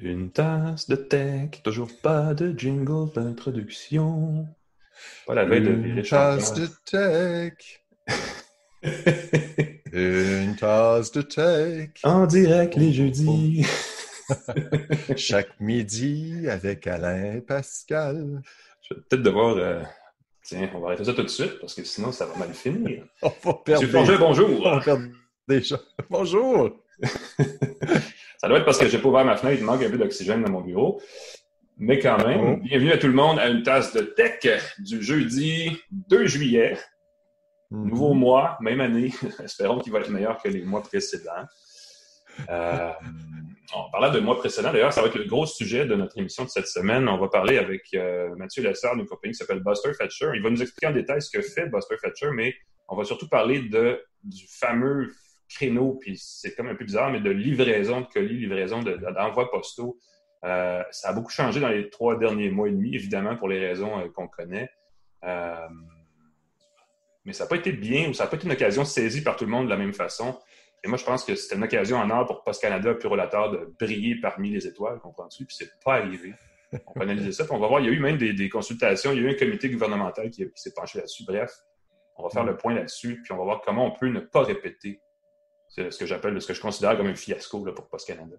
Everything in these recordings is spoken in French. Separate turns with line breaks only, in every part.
Une tasse de tech, toujours pas de jingle d'introduction.
Pas la veille de Une tasse de tech. Une tasse de tech.
En direct les jeudis.
Chaque midi avec Alain Pascal.
Je vais peut-être devoir. Euh, tiens, on va arrêter ça tout de suite parce que sinon ça va mal finir.
On va perdre.
bonjour.
On va perdre déjà. Bonjour.
Ça doit être parce que j'ai pas ouvert ma fenêtre, il manque un peu d'oxygène dans mon bureau. Mais quand même, oh. bienvenue à tout le monde à une tasse de tech du jeudi 2 juillet. Mm-hmm. Nouveau mois, même année. Espérons qu'il va être meilleur que les mois précédents. Euh, on parlait de mois précédents. D'ailleurs, ça va être le gros sujet de notre émission de cette semaine. On va parler avec euh, Mathieu Lessard d'une compagnie qui s'appelle Buster Fetcher. Il va nous expliquer en détail ce que fait Buster Fetcher, mais on va surtout parler de, du fameux créneau, puis c'est comme un peu bizarre, mais de livraison de colis, livraison d'envois postaux. Euh, ça a beaucoup changé dans les trois derniers mois et demi, évidemment, pour les raisons euh, qu'on connaît. Euh, mais ça n'a pas été bien ou ça n'a pas été une occasion saisie par tout le monde de la même façon. Et moi, je pense que c'était une occasion en or pour Post Canada Purolator de briller parmi les étoiles, comprends-tu? Puis c'est pas arrivé. On va analyser ça. Puis on va voir, il y a eu même des, consultations, il y a eu un comité gouvernemental qui, qui s'est penché là-dessus. Bref, on va faire mm. le point là-dessus, puis on va voir comment on peut ne pas répéter c'est ce que j'appelle, ce que je considère comme un fiasco là, pour Post Canada.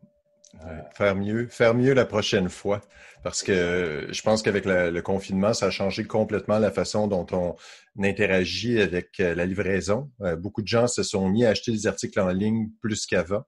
faire mieux, faire mieux la prochaine fois, parce que je pense qu'avec le confinement, ça a changé complètement la façon dont on interagit avec euh, la livraison. Euh, beaucoup de gens se sont mis à acheter des articles en ligne plus qu'avant.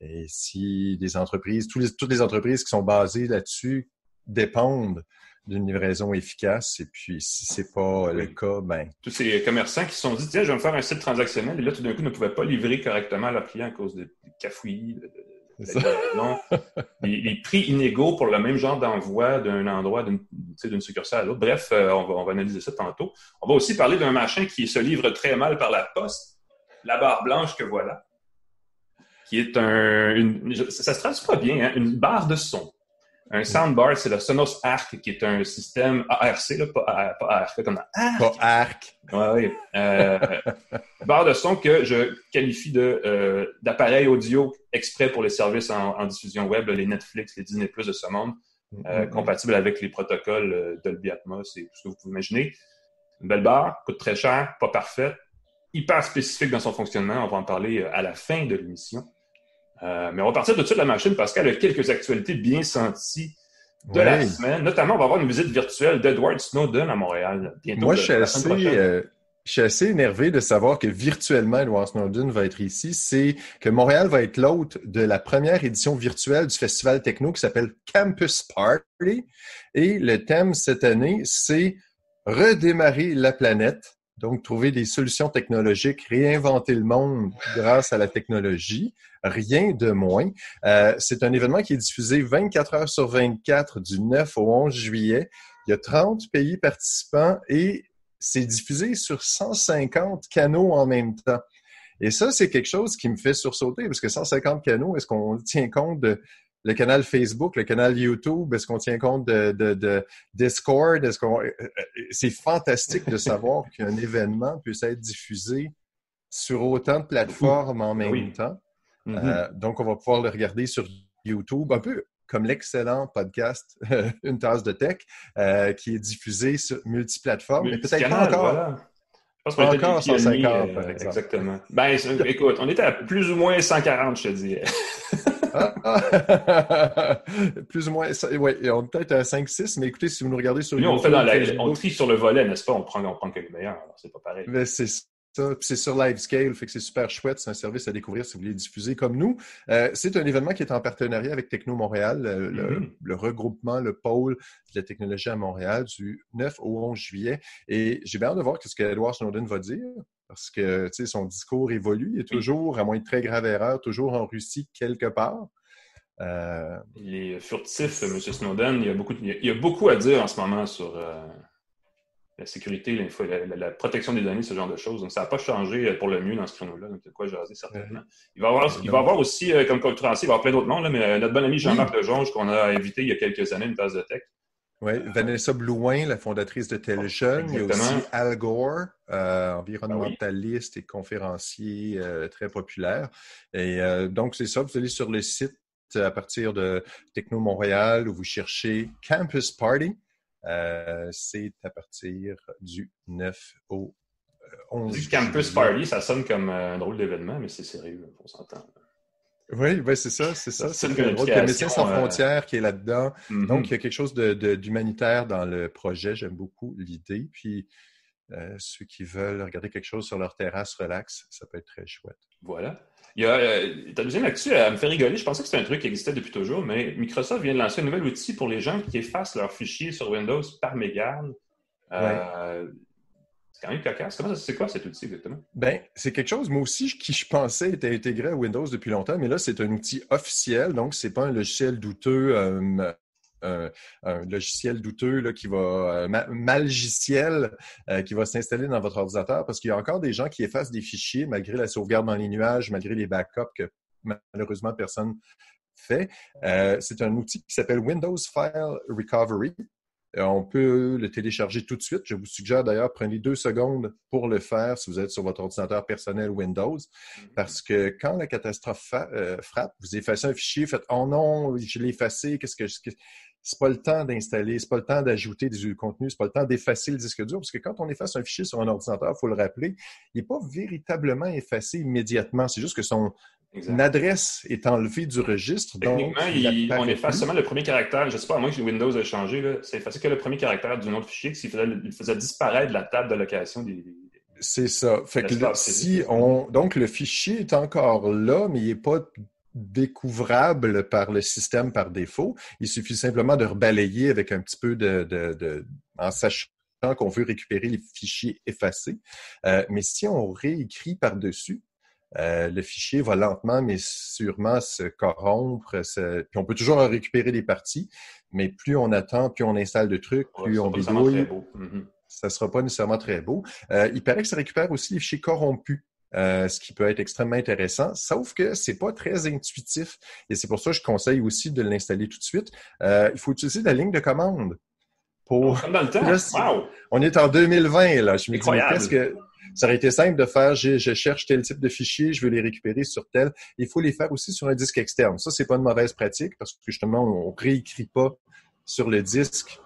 Et si des entreprises, toutes les entreprises qui sont basées là-dessus dépendent d'une livraison efficace. Et puis, si c'est pas le cas, ben.
Tous ces commerçants qui se sont dit, tiens, je vais me faire un site transactionnel, et là, tout d'un coup, ne pouvaient pas livrer correctement à leurs clients à cause des cafouillis, de, les, prix inégaux pour le même genre d'envoi d'un endroit, d'une succursale à l'autre. Bref, euh, on, va, on, va, analyser ça tantôt. On va aussi parler d'un machin qui se livre très mal par la poste, la barre blanche que voilà, qui est un... Une, ça se traduit pas bien, hein, une barre de son un soundbar, c'est le Sonos Arc, qui est un système ARC, là, pas, pas ARC, comme
Arc. Pas Arc.
Ouais, oui. Euh, barre de son que je qualifie de euh, d'appareil audio exprès pour les services en, diffusion web, les Netflix, les Disney Plus de ce monde, euh, mm-hmm. compatible avec les protocoles Dolby Atmos et tout ce que vous pouvez imaginer. Une belle barre, coûte très cher, pas parfaite, hyper spécifique dans son fonctionnement. On va en parler à la fin de l'émission. Euh, mais on va partir de suite de la machine parce qu'elle a quelques actualités bien senties de la semaine. Notamment, on va avoir une visite virtuelle d'Edward Snowden à Montréal bientôt.
Moi, je suis, assez, euh, je suis assez énervé de savoir que virtuellement Edward Snowden va être ici. C'est que Montréal va être l'hôte de la première édition virtuelle du festival techno qui s'appelle Campus Party. Et le thème cette année, c'est redémarrer la planète. Donc, trouver des solutions technologiques, réinventer le monde grâce à la technologie, rien de moins. Euh, c'est un événement qui est diffusé 24 heures sur 24 du 9 au 11 juillet. Il y a 30 pays participants et c'est diffusé sur 150 canaux en même temps. Et ça, c'est quelque chose qui me fait sursauter parce que 150 canaux, est-ce qu'on tient compte de le canal Facebook, le canal YouTube, est-ce qu'on tient compte de, de, Discord? Est-ce qu'on... Euh, euh, c'est fantastique de savoir qu'un événement puisse être diffusé sur autant de plateformes en même temps. Mm-hmm. Euh, donc, on va pouvoir le regarder sur YouTube, un peu comme l'excellent podcast Une tasse de tech, qui est diffusé sur multiplateformes, mais peut-être pas encore.
pas encore 150, par exemple. Exactement. Ben, écoute, on était à plus ou moins 140, je te dirais.
Plus ou moins, ouais, on est peut-être à 5-6, mais écoutez, si vous nous regardez sur
YouTube... on, fait dans on trie sur le volet, n'est-ce pas? On prend, on prend que les meilleurs, c'est pas pareil.
c'est ça. C'est sur Livescale, fait que c'est super chouette. C'est un service à découvrir si vous voulez diffuser comme nous. Euh, c'est un événement qui est en partenariat avec Techno Montréal, mm-hmm. le, regroupement, le pôle de la technologie à Montréal du 9 au 11 juillet. Et j'ai bien hâte de voir ce que Edward Snowden va dire parce que son discours évolue. Il est toujours, à moins de très grave erreur, toujours en Russie quelque part.
Euh... Il est furtif, M. Snowden. Il y, a beaucoup, il y a beaucoup à dire en ce moment sur euh, la sécurité, la, la, protection des données, ce genre de choses. Donc, ça n'a pas changé pour le mieux dans ce créneau-là. Donc, a quoi jaser, certainement. Il va y avoir, il va avoir aussi, euh, comme conférencier, il va y avoir plein d'autres noms, mais euh, notre bon ami Jean-Marc Lejonge, qu'on a invité il y a quelques années, une tasse de tech,
oui, Vanessa Blouin, la fondatrice de Teljeune. Il y a aussi Al Gore, euh, environnementaliste et conférencier euh, très populaire. Et euh, donc, c'est ça, vous allez sur le site à partir de Techno Montréal où vous cherchez Campus Party. Euh, c'est à partir du 9 au 11.
Du Campus Party, ça sonne comme un drôle d'événement, mais c'est sérieux, on s'entend.
Oui, ben c'est ça, c'est ça. C'est le rôle de Médecins sans frontières qui est là-dedans. Mm-hmm. Donc, il y a quelque chose d'humanitaire dans le projet. J'aime beaucoup l'idée. Puis, euh, ceux qui veulent regarder quelque chose sur leur terrasse relax, ça peut être très chouette.
Voilà. Il y a, euh, ta deuxième actu, elle me fait rigoler. Je pensais que c'était un truc qui existait depuis toujours, mais Microsoft vient de lancer un nouvel outil pour les gens qui effacent leurs fichiers sur Windows par mégarde. Euh, c'est quand même cocasse. C'est quoi cet outil exactement?
Ben, c'est quelque chose, moi aussi, qui je pensais était intégré à Windows depuis longtemps, mais là, c'est un outil officiel, donc c'est pas un logiciel douteux un, logiciel douteux là, qui va, euh, euh, qui va s'installer dans votre ordinateur parce qu'il y a encore des gens qui effacent des fichiers malgré la sauvegarde dans les nuages, malgré les backups que malheureusement personne fait. Euh, c'est un outil qui s'appelle Windows File Recovery. On peut le télécharger tout de suite. Je vous suggère d'ailleurs, prenez deux secondes pour le faire si vous êtes sur votre ordinateur personnel Windows, mm-hmm. parce que quand la catastrophe frappe, vous effacez un fichier, faites « Oh non, je l'ai effacé, qu'est-ce que je c'est pas le temps d'installer, c'est pas le temps d'ajouter du contenu, c'est pas le temps d'effacer le disque dur, parce que quand on efface un fichier sur un ordinateur, il faut le rappeler, il n'est pas véritablement effacé immédiatement. C'est juste que son adresse est enlevée du registre.
Techniquement, on efface seulement le premier caractère. Je ne sais pas, à moins que Windows ait changé, c'est effacé que le premier caractère d'un autre fichier, s'il faisait, il faisait disparaître la table d'allocation des,
c'est ça. Fait que si on, donc le fichier est encore là, mais il n'est pas découvrable par le système par défaut. Il suffit simplement de rebalayer avec un petit peu de, en sachant qu'on veut récupérer les fichiers effacés. Euh, mais si on réécrit par-dessus, euh, le fichier va lentement mais sûrement se corrompre. Puis on peut toujours récupérer des parties, mais plus on attend, plus on installe de trucs, plus on bidouille. Mm-hmm. Ça ne sera pas nécessairement très beau. Euh, il paraît que ça récupère aussi les fichiers corrompus. Euh, ce qui peut être extrêmement intéressant, sauf que c'est pas très intuitif. Et c'est pour ça que je conseille aussi de l'installer tout de suite. Euh, il faut utiliser la ligne de commande.
Pour... Comme dans le temps.
On est en 2020, là. Je me dis, que ça aurait été simple de faire, je, cherche tel type de fichier, je veux les récupérer sur tel. Il faut les faire aussi sur un disque externe. Ça, c'est pas une mauvaise pratique parce que justement, on réécrit pas sur le disque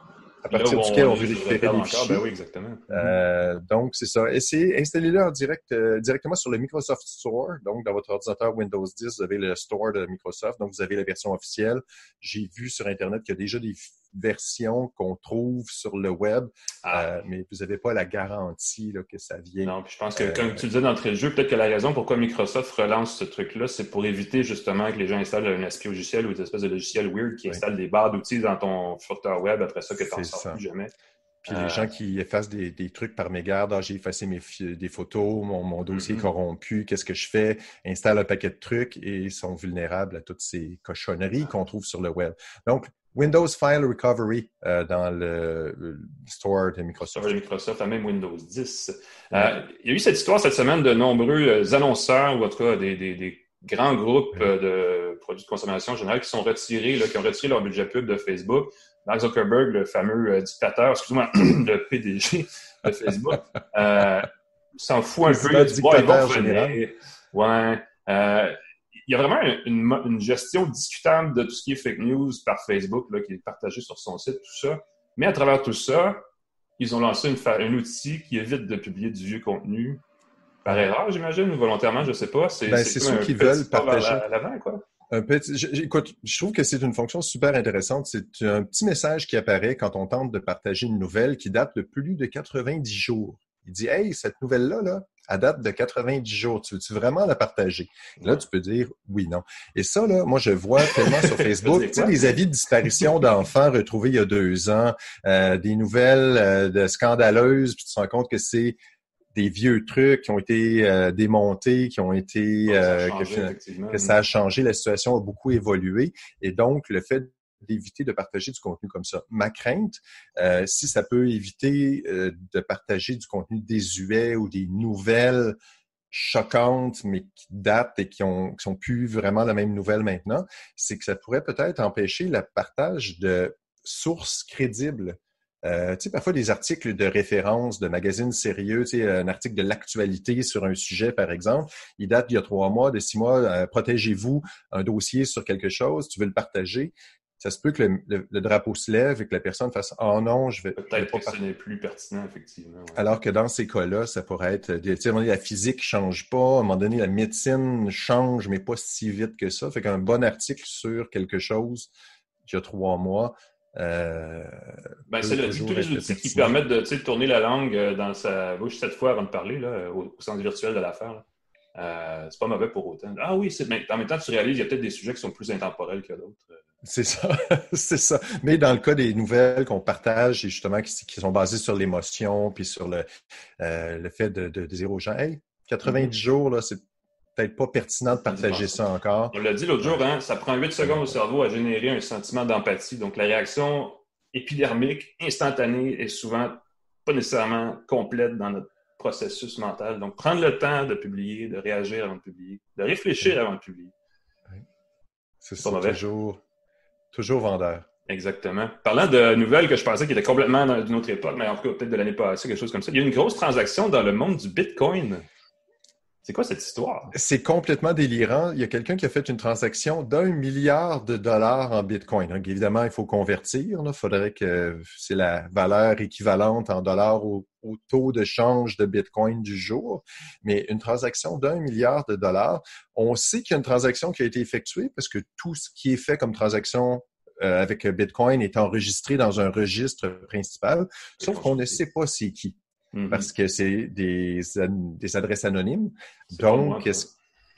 à partir duquel on veut récupérer les fichiers.
Ben oui, exactement.
Euh, donc, c'est ça. Essayez, installez-le en direct, euh, directement sur le Microsoft Store. Donc, dans votre ordinateur Windows 10, vous avez le Store de Microsoft. Donc, vous avez la version officielle. J'ai vu sur Internet qu'il y a déjà des version qu'on trouve sur le web, ah. euh, mais vous n'avez pas la garantie là, que ça vient.
Non, puis je pense que, comme tu le disais d'entrée de jeu, peut-être que la raison pourquoi Microsoft relance ce truc-là, c'est pour éviter justement que les gens installent un esprit logiciel ou des espèces de logiciels weird qui installent des barres d'outils dans ton footer web après ça que tu n'en sors plus jamais.
Puis les gens euh. qui effacent des, trucs par mégarde, ah, j'ai effacé mes des photos, mon, dossier est mm-hmm. corrompu, qu'est-ce que je fais? Installe un paquet de trucs et sont vulnérables à toutes ces cochonneries qu'on trouve sur le web. Donc, Windows File Recovery euh, dans le, store de Microsoft.
De Microsoft, à même Windows 10. Euh, il y a eu cette histoire cette semaine de nombreux euh, annonceurs, ou en tout cas des, grands groupes de produits de consommation générale qui sont retirés, qui ont retiré leur budget pub de Facebook. Mark Zuckerberg, le fameux dictateur, excuse-moi, le PDG de Facebook, s'en fout un peu.
Dictateur général.
Ouais il y a vraiment une, gestion discutable de tout ce qui est fake news par Facebook, là, qui est partagé sur son site, tout ça. Mais à travers tout ça, ils ont lancé une, un outil qui évite de publier du vieux contenu par erreur, j'imagine, ou volontairement, je ne sais pas.
C'est ben, ceux qui veulent partager. quoi. Un petit, écoute, je trouve que c'est une fonction super intéressante. C'est un petit message qui apparaît quand on tente de partager une nouvelle qui date de plus de 90 jours. Il dit Hey, cette nouvelle-là, là, à date de 90 jours. Tu veux-tu vraiment la partager? là, tu peux dire oui, non. Et ça, là, moi, je vois tellement sur Facebook, tu sais, des avis de disparition d'enfants retrouvés il y a deux ans, euh, des nouvelles euh, de scandaleuses, puis tu te rends compte que c'est des vieux trucs qui ont été euh, démontés, qui ont été que, que, ça a changé, la situation a beaucoup évolué. Et donc, le fait d'éviter de partager du contenu comme ça. Ma crainte, euh, si ça peut éviter euh, de partager du contenu désuet ou des nouvelles choquantes, mais qui datent et qui, ont, qui sont plus vraiment la même nouvelle maintenant, c'est que ça pourrait peut-être empêcher le partage de sources crédibles euh, tu sais, parfois des articles de référence de magazines sérieux, tu sais, un article de l'actualité sur un sujet, par exemple, il date d'il y a trois mois, de six mois, protégez-vous un dossier sur quelque chose, tu veux le partager. Ça se peut que le, drapeau se lève et que la personne fasse Oh non, je vais.
Peut-être que ce n'est plus pertinent, effectivement.
Alors que dans ces cas-là, ça pourrait être. Tu sais, à un moment donné, la physique ne change pas, à un moment donné, la médecine change, mais pas si vite que ça. Fait qu'un bon article sur quelque chose, il y a trois mois,
euh, ben, c'est tous les outils qui permettent de tourner la langue euh, dans sa bouche cette fois avant de parler, là, au, sens virtuel de l'affaire. Euh, c'est pas mauvais pour autant. Ah oui, mais en même temps, tu réalises qu'il y a peut-être des sujets qui sont plus intemporels que d'autres.
C'est ça, c'est ça. Mais dans le cas des nouvelles qu'on partage, et justement qui, sont basées sur l'émotion, puis sur le, euh, le fait de, de, dire aux gens, hey, 90 mm-hmm. jours, là, c'est peut-être pas pertinent de partager ça encore.
On l'a dit l'autre jour, hein, ça prend 8 secondes au cerveau à générer un sentiment d'empathie. Donc, la réaction épidermique, instantanée, est souvent pas nécessairement complète dans notre processus mental. Donc, prendre le temps de publier, de réagir avant de publier, de réfléchir avant de publier.
C'est ça, toujours, toujours vendeur.
Exactement. Parlant de nouvelles que je pensais qui étaient complètement d'une autre époque, mais en tout cas peut-être de l'année passée, quelque chose comme ça, il y a une grosse transaction dans le monde du Bitcoin. C'est quoi cette histoire?
C'est complètement délirant. Il y a quelqu'un qui a fait une transaction d'un milliard de dollars en Bitcoin. Donc, évidemment, il faut convertir. Il faudrait que c'est la valeur équivalente en dollars au, taux de change de Bitcoin du jour. Mais une transaction d'un milliard de dollars, on sait qu'il y a une transaction qui a été effectuée parce que tout ce qui est fait comme transaction euh, avec Bitcoin est enregistré dans un registre principal, sauf qu'on ne sait pas c'est qui. Mm-hmm. parce que c'est des, des adresses anonymes. Donc,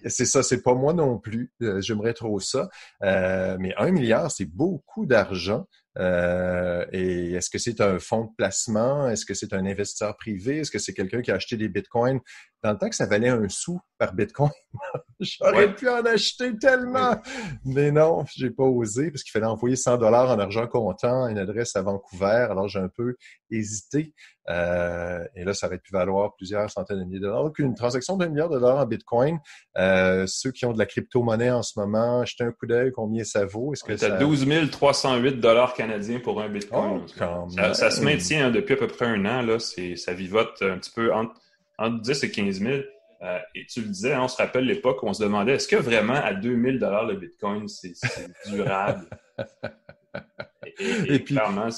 c'est ça, c'est pas moi non plus. Euh, j'aimerais trop ça. Euh, mais un milliard, c'est beaucoup d'argent. Euh, et est-ce que c'est un fonds de placement? Est-ce que c'est un investisseur privé? Est-ce que c'est quelqu'un qui a acheté des bitcoins? Dans le temps que ça valait un sou par bitcoin? J'aurais pu en acheter tellement! Mais non, j'ai pas osé parce qu'il fallait envoyer 100 dollars en argent comptant à une adresse à Vancouver. Alors j'ai un peu hésité. Euh, et là, ça aurait pu valoir plusieurs centaines de milliers de dollars. Donc, une transaction d'un milliard de dollars en Bitcoin, euh, ceux qui ont de la crypto-monnaie en ce moment, jetez un coup d'œil, combien ça vaut?
Est-ce que ça... 12 308 dollars canadiens pour un Bitcoin. Oh, ça, se maintient hein, depuis à peu près un an. Là, ça vivote un petit peu entre, 10 et 15 000. Euh, et tu le disais, hein, on se rappelle l'époque où on se demandait est-ce que vraiment à 2000 dollars le Bitcoin, c'est durable? et, puis, clairement,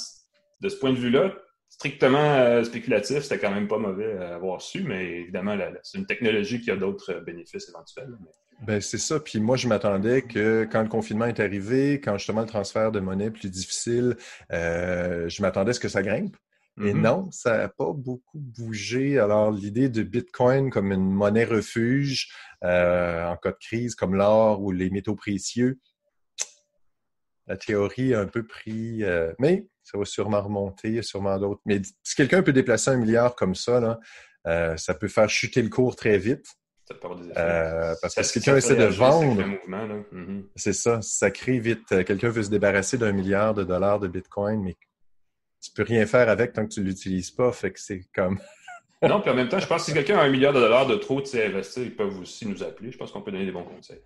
de ce point de vue-là, strictement euh, spéculatif, c'était quand même pas mauvais à avoir su, mais évidemment, c'est une technologie qui a d'autres euh, bénéfices éventuels.
Ben, c'est ça. Puis moi, je m'attendais que quand le confinement est arrivé, quand justement le transfert de monnaie est plus difficile, euh, je m'attendais à ce que ça grimpe. Et mm-hmm. non, ça n'a pas beaucoup bougé. Alors, l'idée de Bitcoin comme une monnaie refuge en cas de crise, comme l'or ou les métaux précieux, la théorie a un peu pris. mais ça va sûrement remonter, il y a sûrement d'autres. Mais si quelqu'un peut déplacer un milliard comme ça, là, euh, ça peut faire chuter le cours très vite. Ça peut avoir des effets. Euh, parce que si quelqu'un essaie de vendre, mm-hmm. c'est ça, ça crée vite. Euh, quelqu'un veut se débarrasser d'un milliard de dollars de Bitcoin, mais tu peux rien faire avec tant que tu l'utilises pas. Fait que c'est comme.
non, puis en même temps, je pense que si quelqu'un a un milliard de dollars de trop de investir, ils peuvent aussi nous appeler. Je pense qu'on peut donner des bons conseils.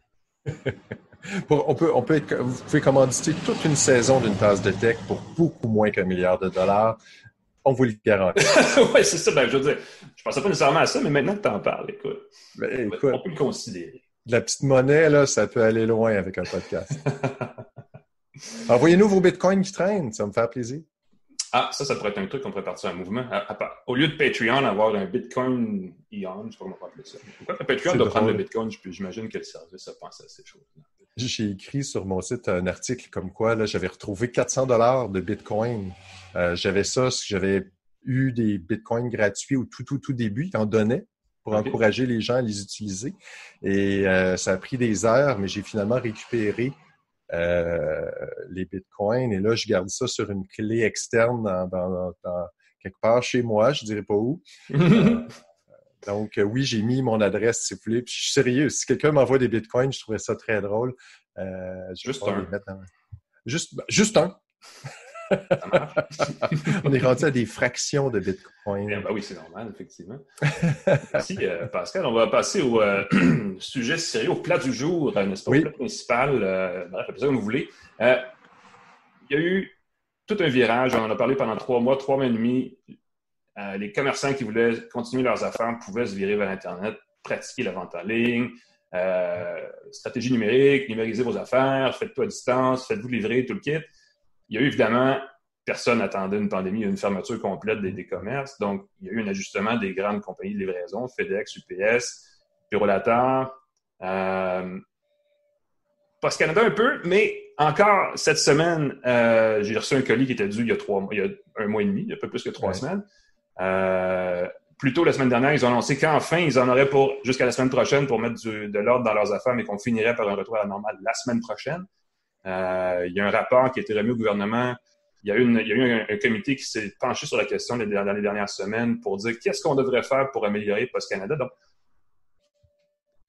On peut, on peut vous pouvez commanditer toute une saison d'une tasse de tech pour beaucoup moins qu'un milliard de dollars. On vous le garantit.
oui, c'est ça. Ben, je veux dire, je pensais pas nécessairement à ça, mais maintenant que tu en parles, écoute, ben, écoute, on peut le considérer.
La petite monnaie, là, ça peut aller loin avec un podcast. Envoyez-nous vos bitcoins qui traînent, ça va me faire plaisir.
Ah, ça, ça pourrait être un truc qu'on pourrait partir un mouvement. au lieu de Patreon, avoir un Bitcoin Ion, je ne sais pas comment on appeler ça. Pourquoi Patreon doit prendre le Bitcoin? J'imagine que le service a pensé à ces choses.
J'ai écrit sur mon site un article comme quoi j'avais retrouvé 400 dollars de Bitcoin. Euh, j'avais ça, j'avais eu des Bitcoins gratuits au tout, tout, tout début, ils en donnaient pour encourager les gens à les utiliser. Et euh, ça a pris des heures, mais j'ai finalement récupéré euh, les bitcoins. Et là, je garde ça sur une clé externe dans, quelque part chez moi, je dirais pas où. Euh, donc, euh, oui, j'ai mis mon adresse, s'il vous plaît. je suis sérieux. Si quelqu'un m'envoie des bitcoins, je trouverais ça très drôle.
juste, un.
juste, juste un. On est rendu à des fractions de Bitcoin.
Eh ben oui, c'est normal, effectivement. Merci, euh, Pascal. On va passer au euh, sujet sérieux, au plat du jour, euh, n'est-ce pas? Au plat principal, bref, appelez ça comme vous voulez. il y a eu tout un virage. On en a parlé pendant trois mois, trois mois et demi. Les commerçants qui voulaient continuer leurs affaires pouvaient se virer vers Internet, pratiquer la vente en ligne, stratégie numérique, numériser vos affaires, faites-tout à distance, faites-vous livrer, tout le kit. Il y a eu évidemment, personne n'attendait une pandémie, une fermeture complète des, commerces. Donc, il y a eu un ajustement des grandes compagnies de livraison, FedEx, UPS, Bureau euh, Post Canada un peu, mais encore cette semaine, euh, j'ai reçu un colis qui était dû il y a trois il y a un mois et demi, il y a peu plus que trois semaines. Euh, plus tôt la semaine dernière, ils ont annoncé qu'enfin, ils en auraient pour jusqu'à la semaine prochaine pour mettre de l'ordre dans leurs affaires, mais qu'on finirait par un retour à la normale la semaine prochaine. Euh, il y a un rapport qui a été remis au gouvernement. Il y a eu, il y a eu un, comité qui s'est penché sur la question dans les dernières semaines pour dire qu'est-ce qu'on devrait faire pour améliorer Post Canada. Donc,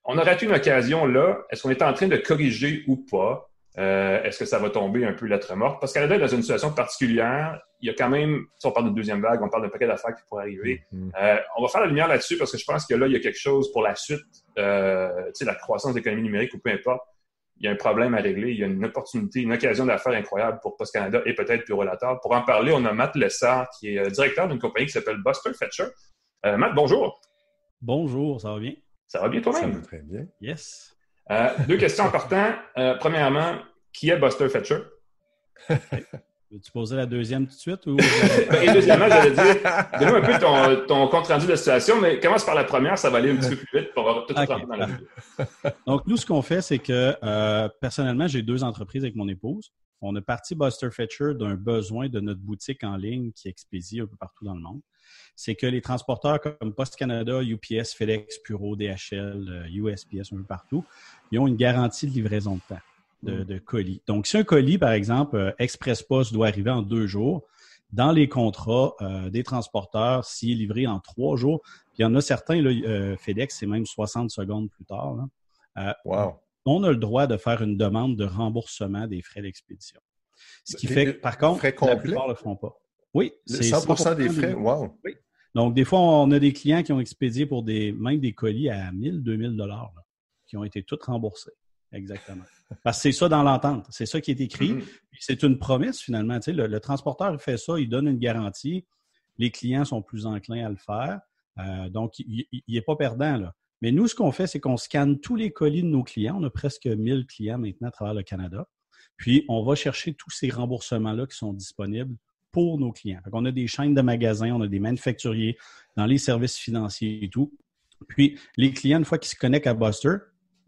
on aurait eu une occasion là. Est-ce qu'on est en train de corriger ou pas? Euh, est-ce que ça va tomber un peu lettre morte? Parce qu'Canada est dans une situation particulière. Il y a quand même, si on parle de deuxième vague, on parle d'un paquet d'affaires qui pourraient arriver. Mm-hmm. Euh, on va faire la lumière là-dessus parce que je pense que là, il y a quelque chose pour la suite, euh, tu sais, la croissance de l'économie numérique ou peu importe. Il y a un problème à régler. Il y a une opportunité, une occasion d'affaires incroyable pour Post Canada et peut-être Bureau Latar. Pour en parler, on a Matt Lessard, qui est directeur d'une compagnie qui s'appelle Buster Fetcher. Matt, bonjour.
Bonjour, ça va bien?
Ça va bien toi-même?
Ça va très bien.
Yes.
Euh, deux questions importantes. Euh, premièrement, qui est Buster Fetcher?
Veux-tu poser la deuxième tout de suite? Ou...
Et deuxièmement, j'allais dire, donne-nous un peu ton, ton, compte rendu de la situation, mais commence par la première, ça va aller un petit peu plus vite pour avoir tout okay. dans la vidéo.
Donc, nous, ce qu'on fait, c'est que euh, personnellement, j'ai deux entreprises avec mon épouse. On a parti Buster Fetcher d'un besoin de notre boutique en ligne qui expédie un peu partout dans le monde c'est que les transporteurs comme Post Canada, UPS, FedEx, Puro, DHL, USPS, un peu partout, ils ont une garantie de livraison de temps de, mm. colis. Donc, si un colis, par exemple, euh, Express Post doit arriver en deux jours, dans les contrats euh, des transporteurs, s'il est livré en trois jours, puis il y en a certains, euh, FedEx, c'est même 60 secondes plus tard. On a le droit de faire une demande de remboursement des frais d'expédition. Ce qui fait que, par contre, la plupart ne le font pas. Oui,
c'est 100%, des frais? Wow.
Oui. Donc, des fois, on a des clients qui ont expédié pour des, même des colis à 1000, 2000 dollars, qui ont été tous remboursés. Exactement. Parce que c'est ça dans l'entente. C'est ça qui est écrit. Mm-hmm. C'est une promesse, finalement. Tu sais, le, transporteur fait ça, il donne une garantie. Les clients sont plus enclins à le faire. Euh, donc, il n'est pas perdant, là. Mais nous, ce qu'on fait, c'est qu'on scanne tous les colis de nos clients. On a presque 1000 clients maintenant à travers le Canada. Puis, on va chercher tous ces remboursements-là qui sont disponibles pour nos clients. on a des chaînes de magasins, on a des manufacturiers dans les services financiers et tout. Puis, les clients, une fois qu'ils se connectent à Buster,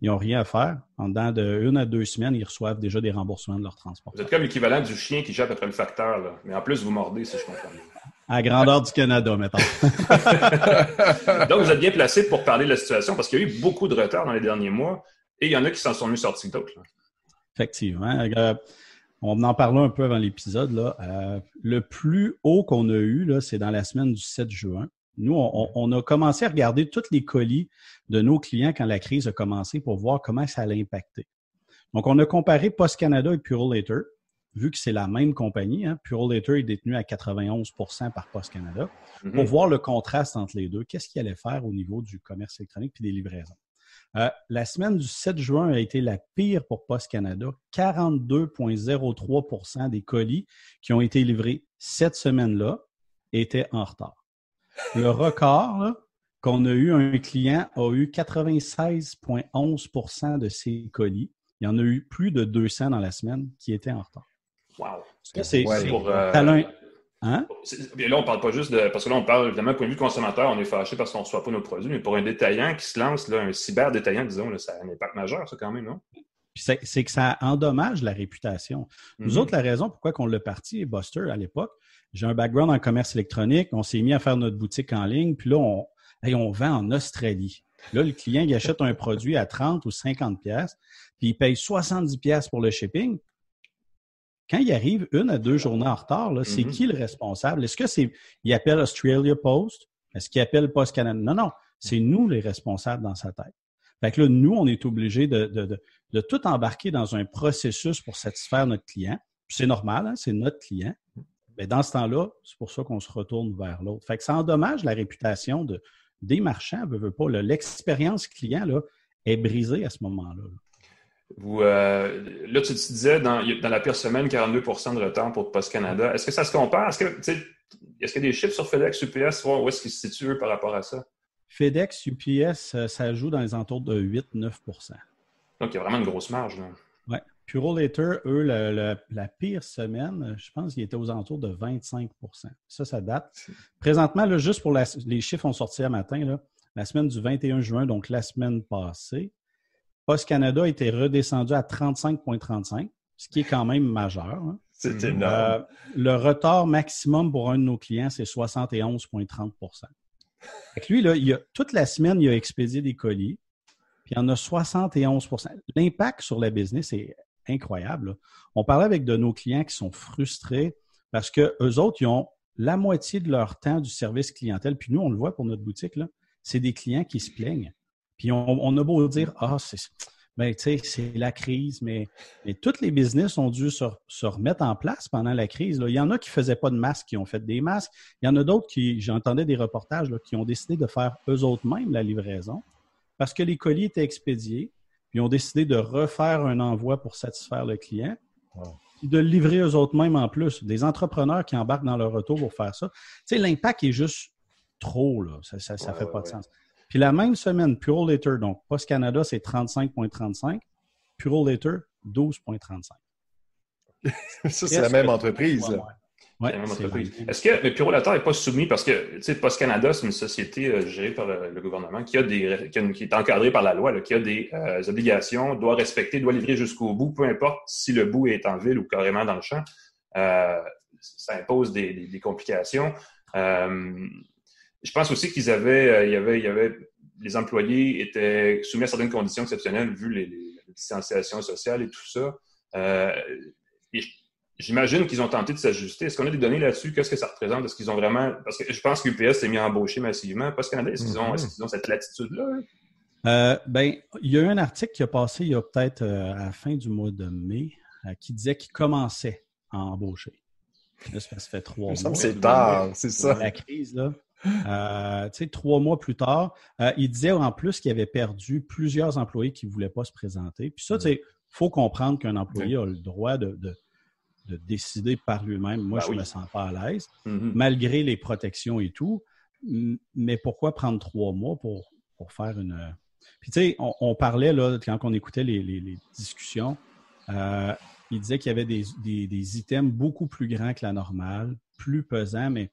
ils n'ont rien à faire. En dedans de une à deux semaines, ils reçoivent déjà des remboursements de leur transport.
Vous êtes comme l'équivalent du chien qui jappe après le facteur, là. mais en plus, vous mordez, si je comprends bien.
À grandeur du Canada, mettons.
Donc, vous êtes bien placé pour parler de la situation parce qu'il y a eu beaucoup de retard dans les derniers mois et il y en a qui s'en sont mieux sortis que d'autres.
Effectivement. Euh, on en parlait un peu avant l'épisode. Euh, le plus haut qu'on a eu, c'est dans la semaine du 7 juin. Nous, on, a commencé à regarder tous les colis de nos clients quand la crise a commencé pour voir comment ça allait impacter. Donc, on a comparé Post Canada et Purolator, vu que c'est la même compagnie. Hein, Purolator est détenu à 91% par Post Canada, pour mm-hmm. voir le contraste entre les deux. Qu'est-ce qu'il allait faire au niveau du commerce électronique et des livraisons? Euh, la semaine du 7 juin a été la pire pour Post Canada. 42,03% des colis qui ont été livrés cette semaine-là étaient en retard. Le record qu'on a eu, un client a eu 96,11% de ses colis. Il y en a eu plus de 200 dans la semaine qui étaient en retard.
Wow!
C'est pour, euh,
Hein? Bien là, on parle pas juste de. Parce que là, on parle évidemment, du point de vue consommateur, on est fâché parce qu'on ne reçoit pas nos produits, mais pour un détaillant qui se lance, là, un cyber-détaillant, disons, là, ça a un impact majeur, ça, quand même, non?
C'est que ça endommage la réputation. Nous mm-hmm. autres, la raison pourquoi on l'a parti, Buster, à l'époque, j'ai un background en commerce électronique, on s'est mis à faire notre boutique en ligne, puis là, on, on vend en Australie. Là, le client, il achète un produit à 30 ou 50 pièces, puis il paye 70 pièces pour le shipping quand il arrive une à deux journées en retard, c'est mm-hmm. qui le responsable? Est-ce que c'est il appelle Australia Post? Est-ce qu'il appelle Post Canada? Non, non, c'est nous les responsables dans sa tête. Fait que là, nous, on est obligés de, tout embarquer dans un processus pour satisfaire notre client. C'est normal, hein, c'est notre client. Mais dans ce temps-là, c'est pour ça qu'on se retourne vers l'autre. Fait que ça endommage la réputation de, des marchands, veut, veut pas. L'expérience client là, est brisée à ce moment-là. là
Euh, là, tu te disais, dans, dans, la pire semaine, 42% de retard pour Post Canada. Est-ce que ça se compare? Est-ce que est-ce qu'il y a des chiffres sur FedEx, UPS? Où est-ce qu'ils se situent par rapport à ça?
FedEx, UPS, euh, ça joue dans les entours de 8-9
Donc, il y a vraiment une grosse marge.
Oui. Puro Later, eux, la pire semaine, je pense qu'ils étaient aux alentours de 25% Ça, ça date. Présentement, là, juste pour les chiffres ont sorti à matin, là, la semaine du 21 juin, donc la semaine passée, Post Canada était redescendu à 35,35, ce qui est quand même majeur. Hein.
C'est mm-hmm. énorme. Euh,
le retard maximum pour un de nos clients, c'est 71,30% Lui, là, il a, toute la semaine, il a expédié des colis, il en a 71% L'impact sur la business est incroyable. On parlait avec de nos clients qui sont frustrés parce qu'eux autres, ils ont la moitié de leur temps du service clientèle. Puis nous, on le voit pour notre boutique, c'est des clients qui se plaignent. Puis on, a beau dire, ah, c'est ben, c'est la crise, mais, mais tous les business ont dû se, remettre en place pendant la crise. Il y en a qui ne faisaient pas de masques, qui ont fait des masques. Il y en a d'autres qui, j'entendais des reportages, qui ont décidé de faire eux autres mêmes la livraison parce que les colis étaient expédiés, puis ont décidé de refaire un envoi pour satisfaire le client, puis de le livrer eux autres mêmes en plus. Des entrepreneurs qui embarquent dans leur retour pour faire ça. Tu sais, l'impact est juste trop, là. Ça ne fait pas de sens. Puis la même semaine, Pure Later, donc Post Canada, c'est 35,35. Pure Later, 12,35.
ça, c'est la même entreprise.
Ouais, Est-ce que le Pure Later n'est pas soumis parce que Post Canada, c'est une société euh, gérée par le, gouvernement qui a des qui, est encadrée par la loi, qui a des euh, obligations, doit respecter, doit livrer jusqu'au bout, peu importe si le bout est en ville ou carrément dans le champ. Euh, ça impose des, complications je pense aussi qu'ils avaient, il y avait, il y avait, les employés étaient soumis à certaines conditions exceptionnelles vu les, les, distanciations sociales et tout ça. Euh, J'imagine qu'ils ont tenté de s'ajuster. Est-ce qu'on a des données là-dessus? Qu'est-ce que ça représente? Est-ce qu'ils ont vraiment. Parce que je pense qu'UPS s'est mis à embaucher massivement. Parce Canada, est-ce qu'ils ont, mm-hmm. ont, cette latitude-là?
Euh, ben, il y a eu un article qui a passé il y a peut-être euh, à la fin du mois de mai euh, qui disait qu'ils commençaient à embaucher. Là, ça fait trois mois.
C'est tard, c'est ça.
La crise, là. Euh, trois mois plus tard, euh, il disait en plus qu'il avait perdu plusieurs employés qui ne voulaient pas se présenter. Puis ça, il faut comprendre qu'un employé a le droit de, décider par lui-même. Moi, ben je ne me sens pas à l'aise, mm-hmm. malgré les protections et tout. Mais pourquoi prendre trois mois pour, faire une. Puis tu sais, on, parlait, là, quand on écoutait les, discussions, euh, il disait qu'il y avait des, des, items beaucoup plus grands que la normale, plus pesants, mais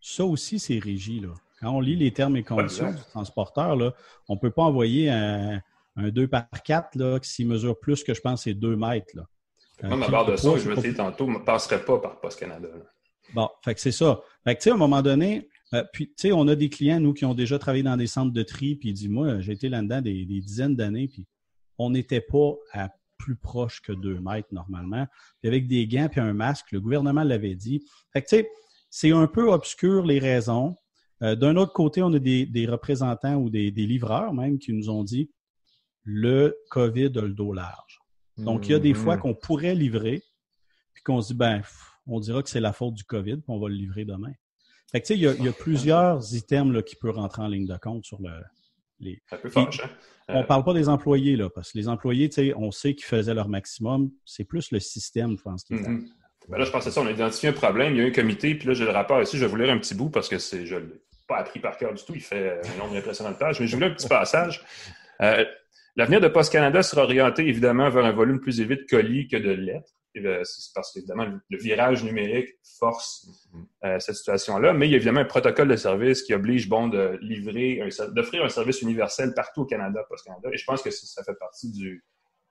ça aussi, c'est régi. Là. Quand on lit les termes et conditions du transporteur, là, on ne peut pas envoyer un, 2 par 4 là, s'il mesure plus que je pense c'est 2 mètres. Là.
Moi, ma barre de son, je me disais tantôt, ne passerait pas par Post Canada.
Bon, fait que c'est ça. Fait que, à un moment donné, euh, puis, tu sais, on a des clients, nous, qui ont déjà travaillé dans des centres de tri, puis disent, moi, j'ai été là-dedans des, dizaines d'années, puis on n'était pas à plus proche que 2 mètres normalement. Puis avec des gants puis un masque, le gouvernement l'avait dit. Fait que, tu sais, c'est un peu obscur les raisons. Euh, d'un autre côté, on a des, représentants ou des, livreurs même qui nous ont dit le COVID a le dos large. Donc, il y a des fois mm-hmm. qu'on pourrait livrer, puis qu'on se dit, ben, on dira que c'est la faute du COVID, puis on va le livrer demain. Fait que, tu sais, il, y a, plusieurs items là, qui peuvent rentrer en ligne de compte sur le, les.
Ça peut hein?
On ne parle pas des employés, là, parce que les employés, tu sais, on sait qu'ils faisaient leur maximum. C'est plus le système, je pense, qui est
ben là, je pensais ça, on a identifié un problème, il y a un comité, puis là, j'ai le rapport ici, je vais vous lire un petit bout parce que c'est, je ne l'ai pas appris par cœur du tout, il fait un nombre impressionnant de pages, mais je voulais un petit passage. Euh, l'avenir de Post Canada sera orienté évidemment vers un volume plus élevé de colis que de lettres. C'est parce qu'évidemment, le virage numérique force euh, cette situation-là, mais il y a évidemment un protocole de service qui oblige bon de livrer, d'offrir un service universel partout au Canada, Post Canada. Et je pense que ça fait partie du,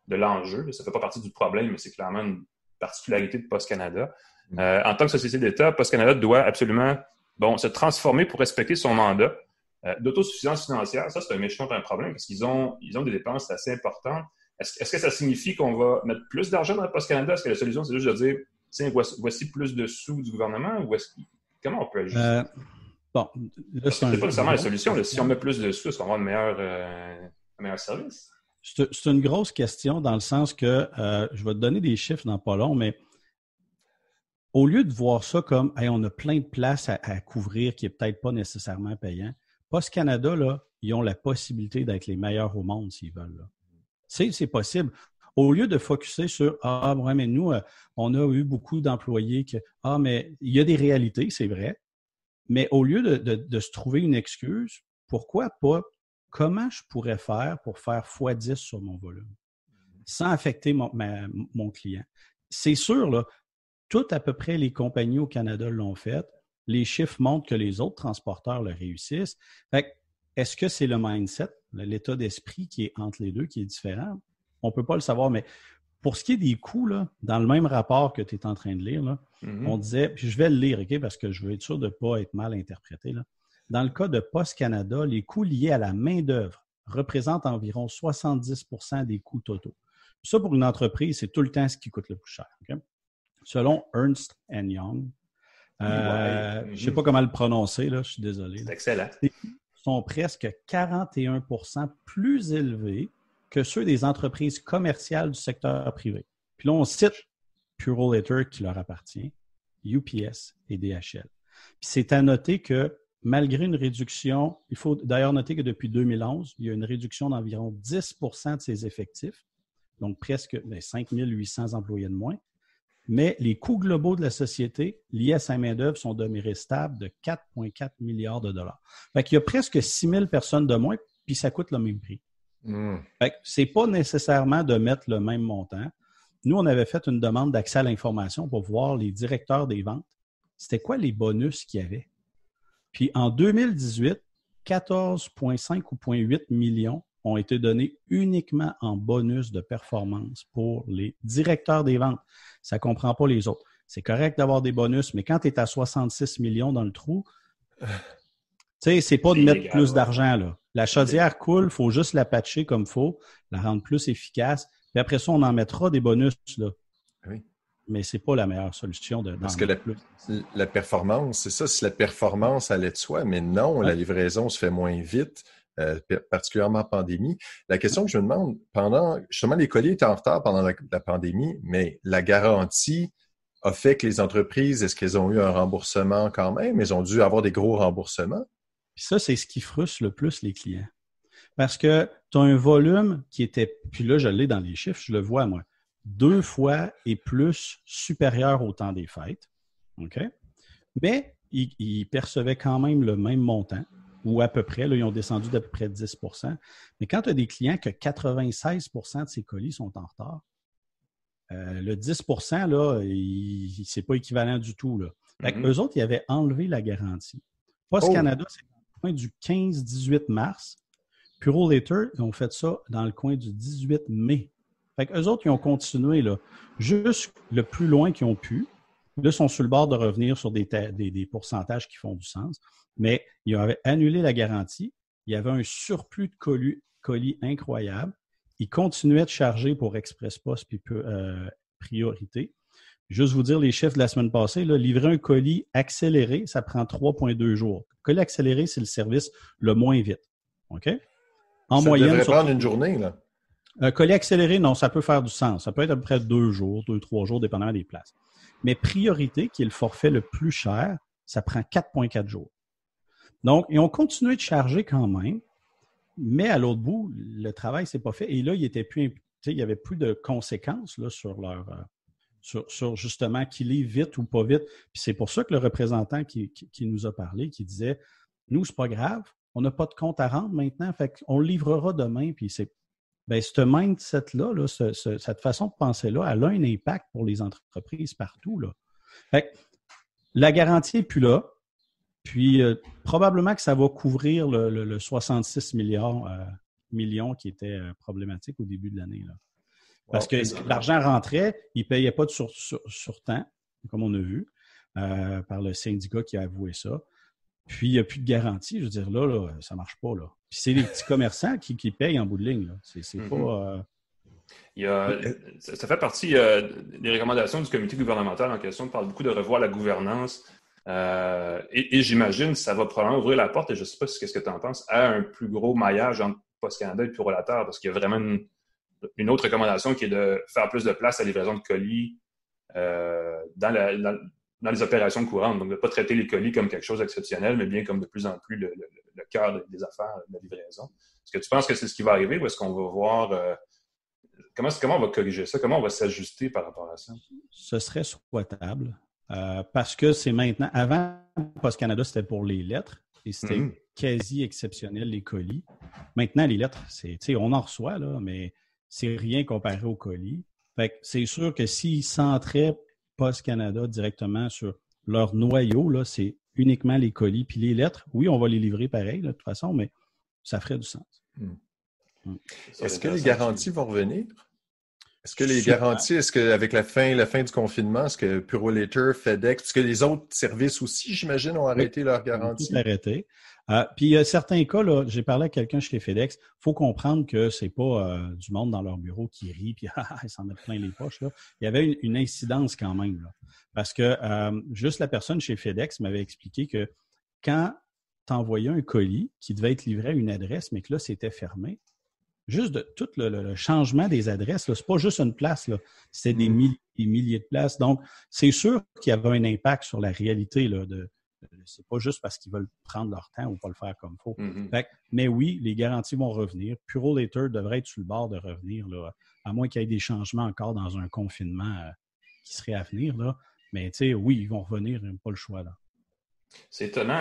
de l'enjeu. Ça ne fait pas partie du problème, mais c'est clairement une particularité de Post Canada. Mm. Euh, en tant que société d'État, Post Canada doit absolument bon, se transformer pour respecter son mandat. Euh, d'autosuffisance financière, ça, c'est un méchant un problème parce qu'ils ont, ils ont des dépenses assez importantes. Est-ce, que ça signifie qu'on va mettre plus d'argent dans Post Canada? Est-ce que la solution, c'est juste de dire, tiens, voici, plus de sous du gouvernement ou est-ce comment on peut agir? Euh,
bon,
c'est, pas nécessairement la solution. Si on met plus de sous, est-ce qu'on va avoir un meilleur, un meilleur service?
C'est une grosse question dans le sens que euh, je vais te donner des chiffres dans pas long, mais au lieu de voir ça comme on a plein de places à, couvrir qui n'est peut-être pas nécessairement payant, Post Canada, ils ont la possibilité d'être les meilleurs au monde s'ils veulent. C'est possible. Au lieu de focuser sur Ah, mais nous, euh, on a eu beaucoup d'employés que Ah, mais il y a des réalités, c'est vrai. Mais au lieu de, se trouver une excuse, pourquoi pas comment je pourrais faire pour faire x10 sur mon volume? Sans affecter mon, mon client? C'est sûr, là, toutes à peu près les compagnies au Canada l'ont fait. Les chiffres montrent que les autres transporteurs le réussissent. Fait est-ce que c'est le mindset, l'état d'esprit qui est entre les deux, qui est différent? On ne peut pas le savoir, mais pour ce qui est des coûts, dans le même rapport que tu es en train de lire, mm-hmm. on disait, puis je vais le lire, OK, parce que je veux être sûr de ne pas être mal interprété. Dans le cas de Post Canada, les coûts liés à la main-d'œuvre représentent environ 70% des coûts totaux. Ça, pour une entreprise, c'est tout le temps ce qui coûte le plus cher. Selon Ernst Young, euh, je ne sais pas comment le prononcer, là, je suis désolé.
C'est excellent
sont presque 41% plus élevés que ceux des entreprises commerciales du secteur privé. Puis là, on cite Purolator qui leur appartient, UPS et DHL. Puis c'est à noter que malgré une réduction, il faut d'ailleurs noter que depuis 2011, il y a une réduction d'environ 10% de ses effectifs, donc presque 5 ben, 800 employés de moins mais les coûts globaux de la société liés à sa main-d'œuvre sont demeurés stables de 4,4 milliards de dollars. Fait qu'il y a presque 6 000 personnes de moins, puis ça coûte le même prix. Hmm. Fait que c'est pas nécessairement de mettre le même montant. Nous, on avait fait une demande d'accès à l'information pour voir les directeurs des ventes. C'était quoi les bonus qu'il y avait? Puis en 2018, 14,5 ou 0,8 millions ont été donnés uniquement en bonus de performance pour les directeurs des ventes. Ça ne comprend pas les autres. C'est correct d'avoir des bonus, mais quand tu es à 66 millions dans le trou, tu sais, c'est pas de mettre plus d'argent, là. La chaudière coule, il faut juste la patcher comme il faut, la rendre plus efficace. Puis après ça, on en mettra des bonus, là. Oui. Mais c'est pas la meilleure solution de.
Parce que la, la, performance, c'est ça, si la performance allait de soi, mais non, la livraison se fait moins vite. Euh, particulièrement en pandémie. La question que je me demande, pendant justement, les colis étaient en retard pendant la, pandémie, mais la garantie a fait que les entreprises, est-ce qu'elles ont eu un remboursement quand même? Elles ont dû avoir des gros remboursements?
Ça, c'est ce qui frustre le plus les clients. Parce que tu as un volume qui était, puis là, je l'ai dans les chiffres, je le vois moi, deux fois et plus supérieur au temps des fêtes. OK? Mais ils percevaient quand même le même montant ou à peu près. Là, ils ont descendu d'à peu près 10% Mais quand tu as des clients que 96% de ces colis sont en retard, euh, le 10% là, c'est pas équivalent du tout. Là. Mm-hmm. Eux autres, ils avaient enlevé la garantie. Post oh. Canada, c'est dans le coin du 15-18 mars. Purolator, ils ont fait ça dans le coin du 18 mai. Fait eux autres, ils ont continué là, juste le plus loin qu'ils ont pu. Là, ils sont sur le bord de revenir sur des, des pourcentages qui font du sens mais ils avaient annulé la garantie. Il y avait un surplus de colis, incroyable. Ils continuaient de charger pour Express Post puis euh, priorité. Juste vous dire les chiffres de la semaine passée, livrer un colis accéléré, ça prend 3,2 jours. Colis accéléré, c'est le service le moins vite. OK?
En ça moyenne. devrait prendre une journée, là.
Un colis accéléré, non, ça peut faire du sens. Ça peut être à peu près deux jours, deux, trois jours, dépendamment des places. Mais priorité, qui est le forfait le plus cher, ça prend 4,4 jours. Donc, ils ont continué de charger quand même, mais à l'autre bout, le travail s'est pas fait. Et là, il était plus, il n'y avait plus de conséquences là, sur leur euh, sur, justement qui lit vite ou pas vite. Puis c'est pour ça que le représentant qui, nous a parlé, qui disait Nous, c'est pas grave, on n'a pas de compte à rendre maintenant, fait qu'on le livrera demain. Puis c'est ben, ce mindset-là, là, cette façon de penser-là, elle a un impact pour les entreprises partout. Là. Fait la garantie n'est plus là. Puis euh, probablement que ça va couvrir le, 66 milliards, euh, millions qui était euh, problématique au début de l'année. Parce que l'argent rentrait, il ne payait pas de sur, temps, comme on a vu, par le syndicat qui a avoué ça. Puis il n'y a plus de garantie. Je veux dire, là, ça ne marche pas. Là. Puis c'est les petits commerçants qui, payent en bout de ligne. C'est mm-hmm. pas.
Il y a, ça fait partie des recommandations du comité gouvernemental en question. On parle beaucoup de revoir la gouvernance euh, et, j'imagine que ça va probablement ouvrir la porte, et je ne sais pas ce que tu en penses, à un plus gros maillage entre Post Canada et Purolateur, parce qu'il y a vraiment une, autre recommandation qui est de faire plus de place à livraison de colis euh, dans, les opérations courantes. Donc, de ne pas traiter les colis comme quelque chose d'exceptionnel, mais bien comme de plus en plus le, cœur des affaires de la livraison. Est-ce que tu penses que c'est ce qui va arriver ou est-ce qu'on va voir euh, comment, comment on va corriger ça? Comment on va s'ajuster par rapport à ça?
Ce serait souhaitable. Euh, parce que c'est maintenant, avant, Post Canada, c'était pour les lettres et c'était mm-hmm. quasi exceptionnel les colis. Maintenant, les lettres, c'est, on en reçoit, là, mais c'est rien comparé aux colis. Fait c'est sûr que s'ils centraient Post Canada directement sur leur noyau, là, c'est uniquement les colis puis les lettres. Oui, on va les livrer pareil, de toute façon, mais ça ferait du sens. Mm.
Mm. Est-ce que les garanties vont revenir? Est-ce que les garanties, est-ce qu'avec la fin, la fin du confinement, est-ce que Purolator, FedEx, est-ce que les autres services aussi, j'imagine, ont arrêté leurs garanties?
arrêté. Euh, puis il y a certains cas, là, j'ai parlé à quelqu'un chez FedEx, il faut comprendre que c'est pas euh, du monde dans leur bureau qui rit puis ah, ils s'en mettent plein les poches. Là. Il y avait une, incidence quand même. Là, parce que euh, juste la personne chez FedEx m'avait expliqué que quand tu envoyais un colis qui devait être livré à une adresse, mais que là, c'était fermé, juste de tout le, changement des adresses, ce n'est pas juste une place, des, mm. des, milliers de places. Donc, c'est sûr qu'il y avait un impact sur la réalité. Là, de, c'est pas juste parce qu'ils veulent prendre leur temps ou pas le faire comme il faut. Mm-hmm. mais oui, les garanties vont revenir. Purolator devrait être sur le bord de revenir, là, à moins qu'il y ait des changements encore dans un confinement euh, qui serait à venir. Là. Mais oui, ils vont revenir, ils n'ont pas le choix. là.
C'est étonnant.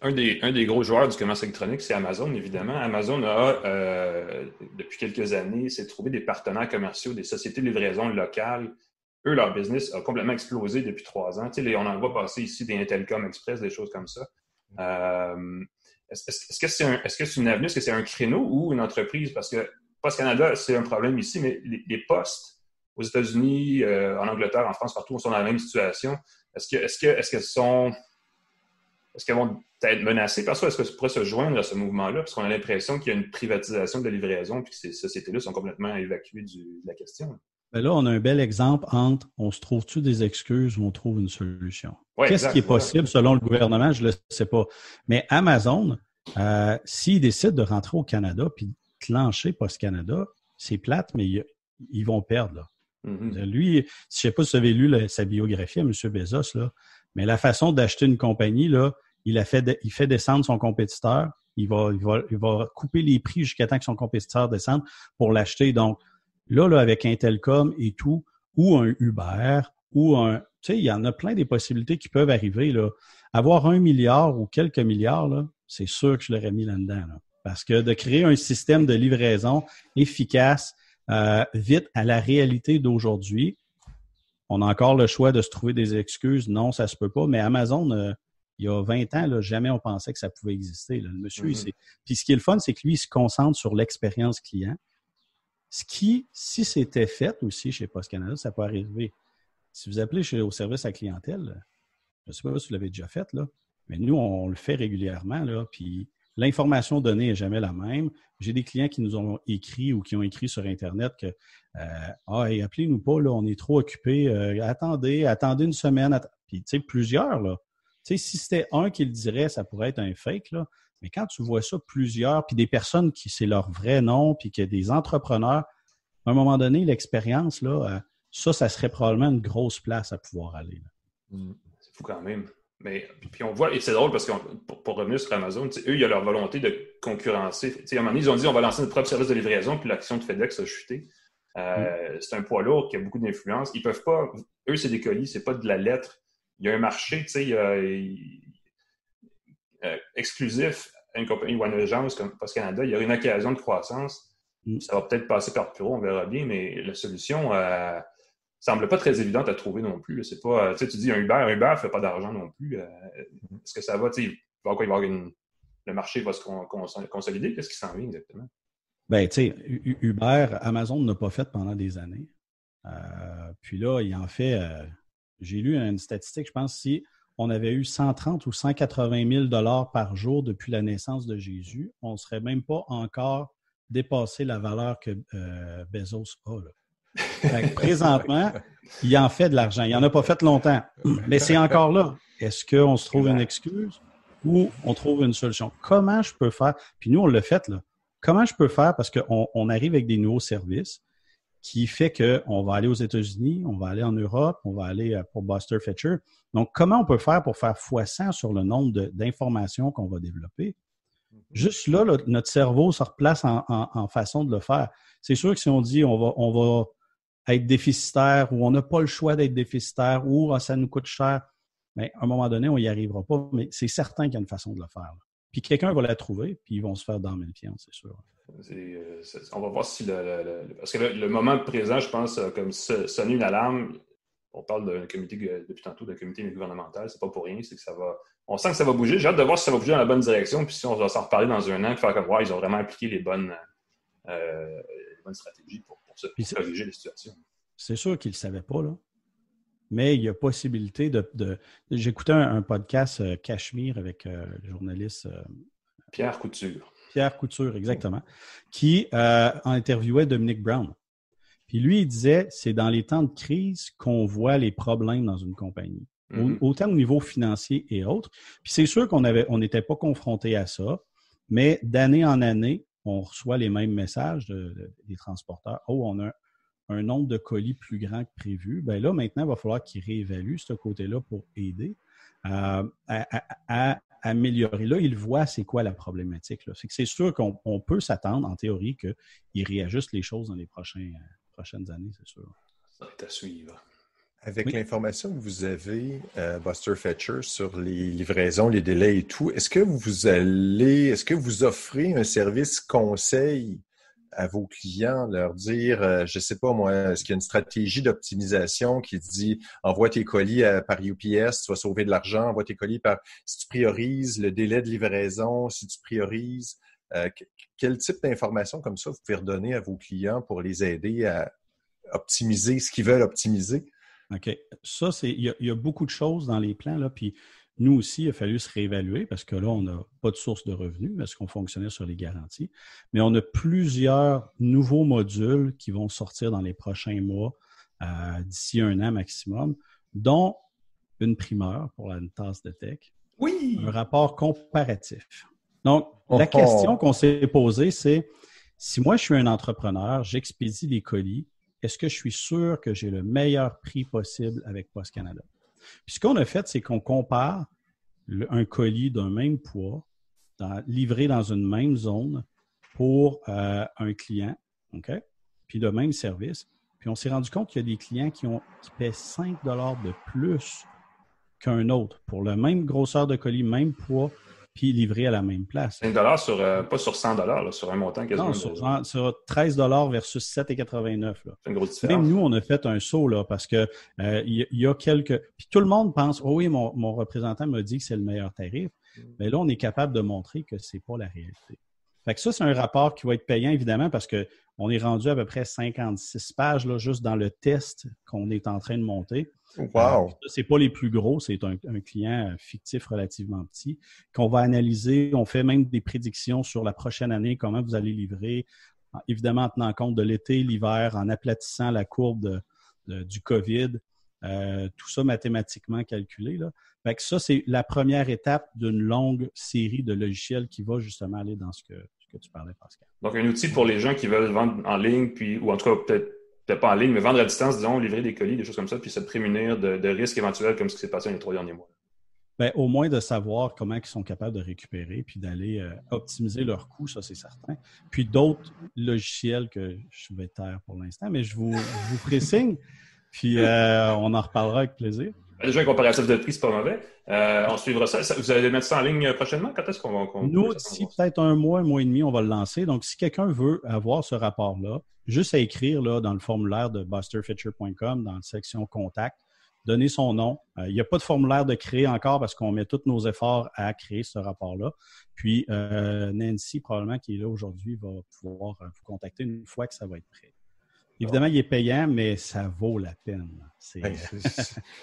Un des, gros joueurs du commerce électronique, c'est Amazon, évidemment. Amazon a, euh, depuis quelques années, s'est trouvé des partenaires commerciaux, des sociétés de livraison locales. Eux, leur business a complètement explosé depuis trois ans. on en voit passer ici des Intelcom Express, des choses comme ça. Euh, est-ce que c'est un, -ce une avenue? Est-ce que c'est un créneau ou une entreprise? Parce que Post Canada, c'est un problème ici, mais les, postes aux États-Unis, euh, en Angleterre, en France, partout, sont dans la même situation. Est-ce que, que, que sont est-ce qu'elles vont être menacées par ça? Est-ce que ça pourrait se joindre à ce mouvement-là? Parce qu'on a l'impression qu'il y a une privatisation de la livraison puis que ces sociétés-là sont complètement évacuées de la question.
Ben là, on a un bel exemple entre on se trouve-tu des excuses ou on trouve une solution? Qu'est-ce qui est possible selon le gouvernement? Je ne le sais pas. Mais Amazon, euh, s'ils décident de rentrer au Canada puis de clencher Post-Canada, c'est plate, mais ils, vont perdre. Mm-hmm. Lui, je ne sais pas si vous avez lu sa biographie à M. Bezos, là, mais la façon d'acheter une compagnie, là, il, fait descendre son compétiteur. Il va, couper les prix jusqu'à temps que son compétiteur descende pour l'acheter. Donc, là, là, avec Intelcom et tout, ou un Uber, ou un. Tu sais, il y en a plein des possibilités qui peuvent arriver. Là. Avoir un milliard ou quelques milliards, c'est sûr que je l'aurais mis là-dedans. Parce que de créer un système de livraison efficace, euh, vite à la réalité d'aujourd'hui, on a encore le choix de se trouver des excuses. Non, ça se peut pas. Mais Amazon, euh, il y a 20 ans, là, jamais on pensait que ça pouvait exister. Le monsieur, mm-hmm. Puis ce qui est le fun, c'est que lui, il se concentre sur l'expérience client. Ce qui, si c'était fait aussi chez Post Canada, ça peut arriver. Si vous appelez chez, au service à clientèle, je ne sais pas si vous l'avez déjà fait, là, mais nous, on le fait régulièrement. Là, puis L'information donnée n'est jamais la même. J'ai des clients qui nous ont écrit ou qui ont écrit sur Internet que euh, Ah, appelez-nous pas, là, on est trop occupés. Euh, attendez, attendez une semaine. Puis, tu sais, plusieurs, là. Tu sais, si c'était un qui le dirait, ça pourrait être un fake, là. Mais quand tu vois ça, plusieurs, puis des personnes qui c'est leur vrai nom, puis qu'il y a des entrepreneurs, à un moment donné, l'expérience, là, euh, ça, ça serait probablement une grosse place à pouvoir aller.
Mmh. C'est fou quand même. Mais puis on voit, et c'est drôle parce que pour, revenir sur Amazon, eux, il y a leur volonté de concurrencer. à un moment donné, ils ont dit on va lancer notre propre service de livraison, puis l'action de FedEx a chuté. Euh, mm. C'est un poids lourd qui a beaucoup d'influence. Ils peuvent pas, eux, c'est des colis, c'est pas de la lettre. Il y a un marché, tu sais, euh, exclusif à une compagnie ou à une agence comme Post Canada. Il y a une occasion de croissance. Mm. Ça va peut-être passer par le bureau, on verra bien, mais la solution, euh, semble pas très évidente à trouver non plus. C'est pas, tu dis un Uber, un Uber fait pas d'argent non plus. Euh, est-ce que ça va, tu sais, il va y une, le marché va se consolider? Qu'est-ce qui s'en vient exactement?
Ben, tu sais, Uber, Amazon n'a pas fait pendant des années. Euh, puis là, il en fait, euh, j'ai lu une statistique, je pense, si on avait eu 130 ou 180 000 dollars par jour depuis la naissance de Jésus, on ne serait même pas encore dépassé la valeur que Bezos a. Là présentement, il en fait de l'argent. Il n'en a pas fait longtemps. Mais c'est encore là. Est-ce qu'on se trouve une excuse ou on trouve une solution? Comment je peux faire? Puis nous, on l'a fait, là. Comment je peux faire? Parce qu'on on arrive avec des nouveaux services qui fait qu'on va aller aux États-Unis, on va aller en Europe, on va aller euh, pour Buster Fetcher. Donc, comment on peut faire pour faire x100 sur le nombre d'informations qu'on va développer? Juste là, notre cerveau se replace en, façon de le faire. C'est sûr que si on dit on va, on va être déficitaire ou on n'a pas le choix d'être déficitaire ou ah, ça nous coûte cher, mais à un moment donné, on n'y arrivera pas. Mais c'est certain qu'il y a une façon de le faire. Puis quelqu'un va la trouver, puis ils vont se faire dormir le fiance, c'est sûr.
Euh, on va voir si le, parce que le, moment présent, je pense, comme sonner une alarme. On parle d'un comité depuis tantôt d'un comité gouvernemental, c'est pas pour rien, c'est que ça va. On sent que ça va bouger. J'ai hâte de voir si ça va bouger dans la bonne direction, puis si on va s'en reparler dans un an, faire comme ouais, ils ont vraiment appliqué les bonnes, euh, bonnes stratégies pour, pour se corriger les situations.
C'est sûr qu'ils ne le savaient pas, là mais il y a possibilité de. J'écoutais un, podcast euh, Cachemire avec euh, le journaliste
Pierre Couture.
Pierre Couture, exactement, qui interviewait Dominique Brown. Puis lui, il disait c'est dans les temps de crise qu'on voit les problèmes dans une compagnie, mm-hmm. autant au niveau financier et autres. Puis c'est sûr qu'on avait, on n'était pas confronté à ça, mais d'année en année, on reçoit les mêmes messages des transporteurs. Oh, on a un nombre de colis plus grand que prévu, bien là, maintenant, il va falloir qu'ils réévaluent ce côté-là pour aider euh, à, améliorer. Là, ils voient c'est quoi la problématique. C'est que c'est sûr qu'on peut s'attendre, en théorie, qu'ils réajustent les choses dans les prochains, prochaines années, c'est sûr.
Ça va être à suivre.
Avec l'information que vous avez, euh, Buster Fetcher, sur les livraisons, les délais et tout, est-ce que vous allez, est-ce que vous offrez un service conseil à vos clients, leur dire, euh, je sais pas moi, est-ce qu'il y a une stratégie d'optimisation qui dit envoie tes colis par UPS, tu vas sauver de l'argent, envoie tes colis par si tu priorises le délai de livraison, si tu priorises euh, quel type d'informations comme ça vous pouvez redonner à vos clients pour les aider à optimiser ce qu'ils veulent optimiser?
OK. Ça, c'est il y, a beaucoup de choses dans les plans, là, puis nous aussi, il a fallu se réévaluer parce que là, on n'a pas de source de revenus parce qu'on fonctionnait sur les garanties. Mais on a plusieurs nouveaux modules qui vont sortir dans les prochains mois, euh, d'ici un an maximum, dont une primeur pour la tasse de tech.
Oui!
Un rapport comparatif. Donc, la oh. question qu'on s'est posée, c'est si moi, je suis un entrepreneur, j'expédie des colis, est-ce que je suis sûr que j'ai le meilleur prix possible avec Post Canada? Puis ce qu'on a fait, c'est qu'on compare un colis d'un même poids livré dans une même zone pour euh, un client, OK? Puis le même service. Puis on s'est rendu compte qu'il y a des clients qui, ont, qui paient 5 de plus qu'un autre pour le même grosseur de colis, même poids, puis livré à la même place.
5 sur, euh, pas sur 100 sur un montant quasiment. Non,
sur, sur 13 versus 7,89
C'est une grosse différence.
Même nous, on a fait un saut là, parce que euh, il y, a quelques. Puis tout le monde pense, oh oui, mon, mon représentant m'a dit que c'est le meilleur tarif. Mm. Mais là, on est capable de montrer que c'est pas la réalité. Fait que ça, c'est un rapport qui va être payant, évidemment, parce qu'on est rendu à peu près 56 pages là, juste dans le test qu'on est en train de monter.
Wow!
Euh, c'est pas les plus gros, c'est un, client fictif relativement petit qu'on va analyser. On fait même des prédictions sur la prochaine année, comment vous allez livrer, évidemment en tenant compte de l'été, l'hiver, en aplatissant la courbe du COVID. Euh, tout ça mathématiquement calculé. Là. Fait que ça, c'est la première étape d'une longue série de logiciels qui va justement aller dans ce que, tu parlais, Pascal.
Donc, un outil pour les gens qui veulent vendre en ligne, puis, ou en tout cas, peut-être peut pas en ligne, mais vendre à distance, disons, livrer des colis, des choses comme ça, puis se prémunir de, risques éventuels comme ce qui s'est passé dans les trois derniers mois.
Bien, au moins de savoir comment ils sont capables de récupérer puis d'aller euh, optimiser leurs coûts, ça c'est certain. Puis d'autres logiciels que je vais taire pour l'instant, mais je vous, je vous présigne. Puis euh, on en reparlera avec plaisir.
Déjà, un comparatif de prix, c'est pas mauvais. Euh, on suivra ça. Vous allez mettre ça en ligne prochainement? Quand est-ce qu'on va...
Nous, d'ici peut-être un mois, un mois et demi, on va le lancer. Donc, si quelqu'un veut avoir ce rapport-là, juste à écrire là, dans le formulaire de busterfetcher.com, dans la section Contact, donner son nom. Euh, il n'y a pas de formulaire de créer encore parce qu'on met tous nos efforts à créer ce rapport-là. Puis, Nancy, probablement, qui est là aujourd'hui, va pouvoir vous contacter une fois que ça va être prêt. Évidemment, il est payant, mais ça vaut la peine.
Ben,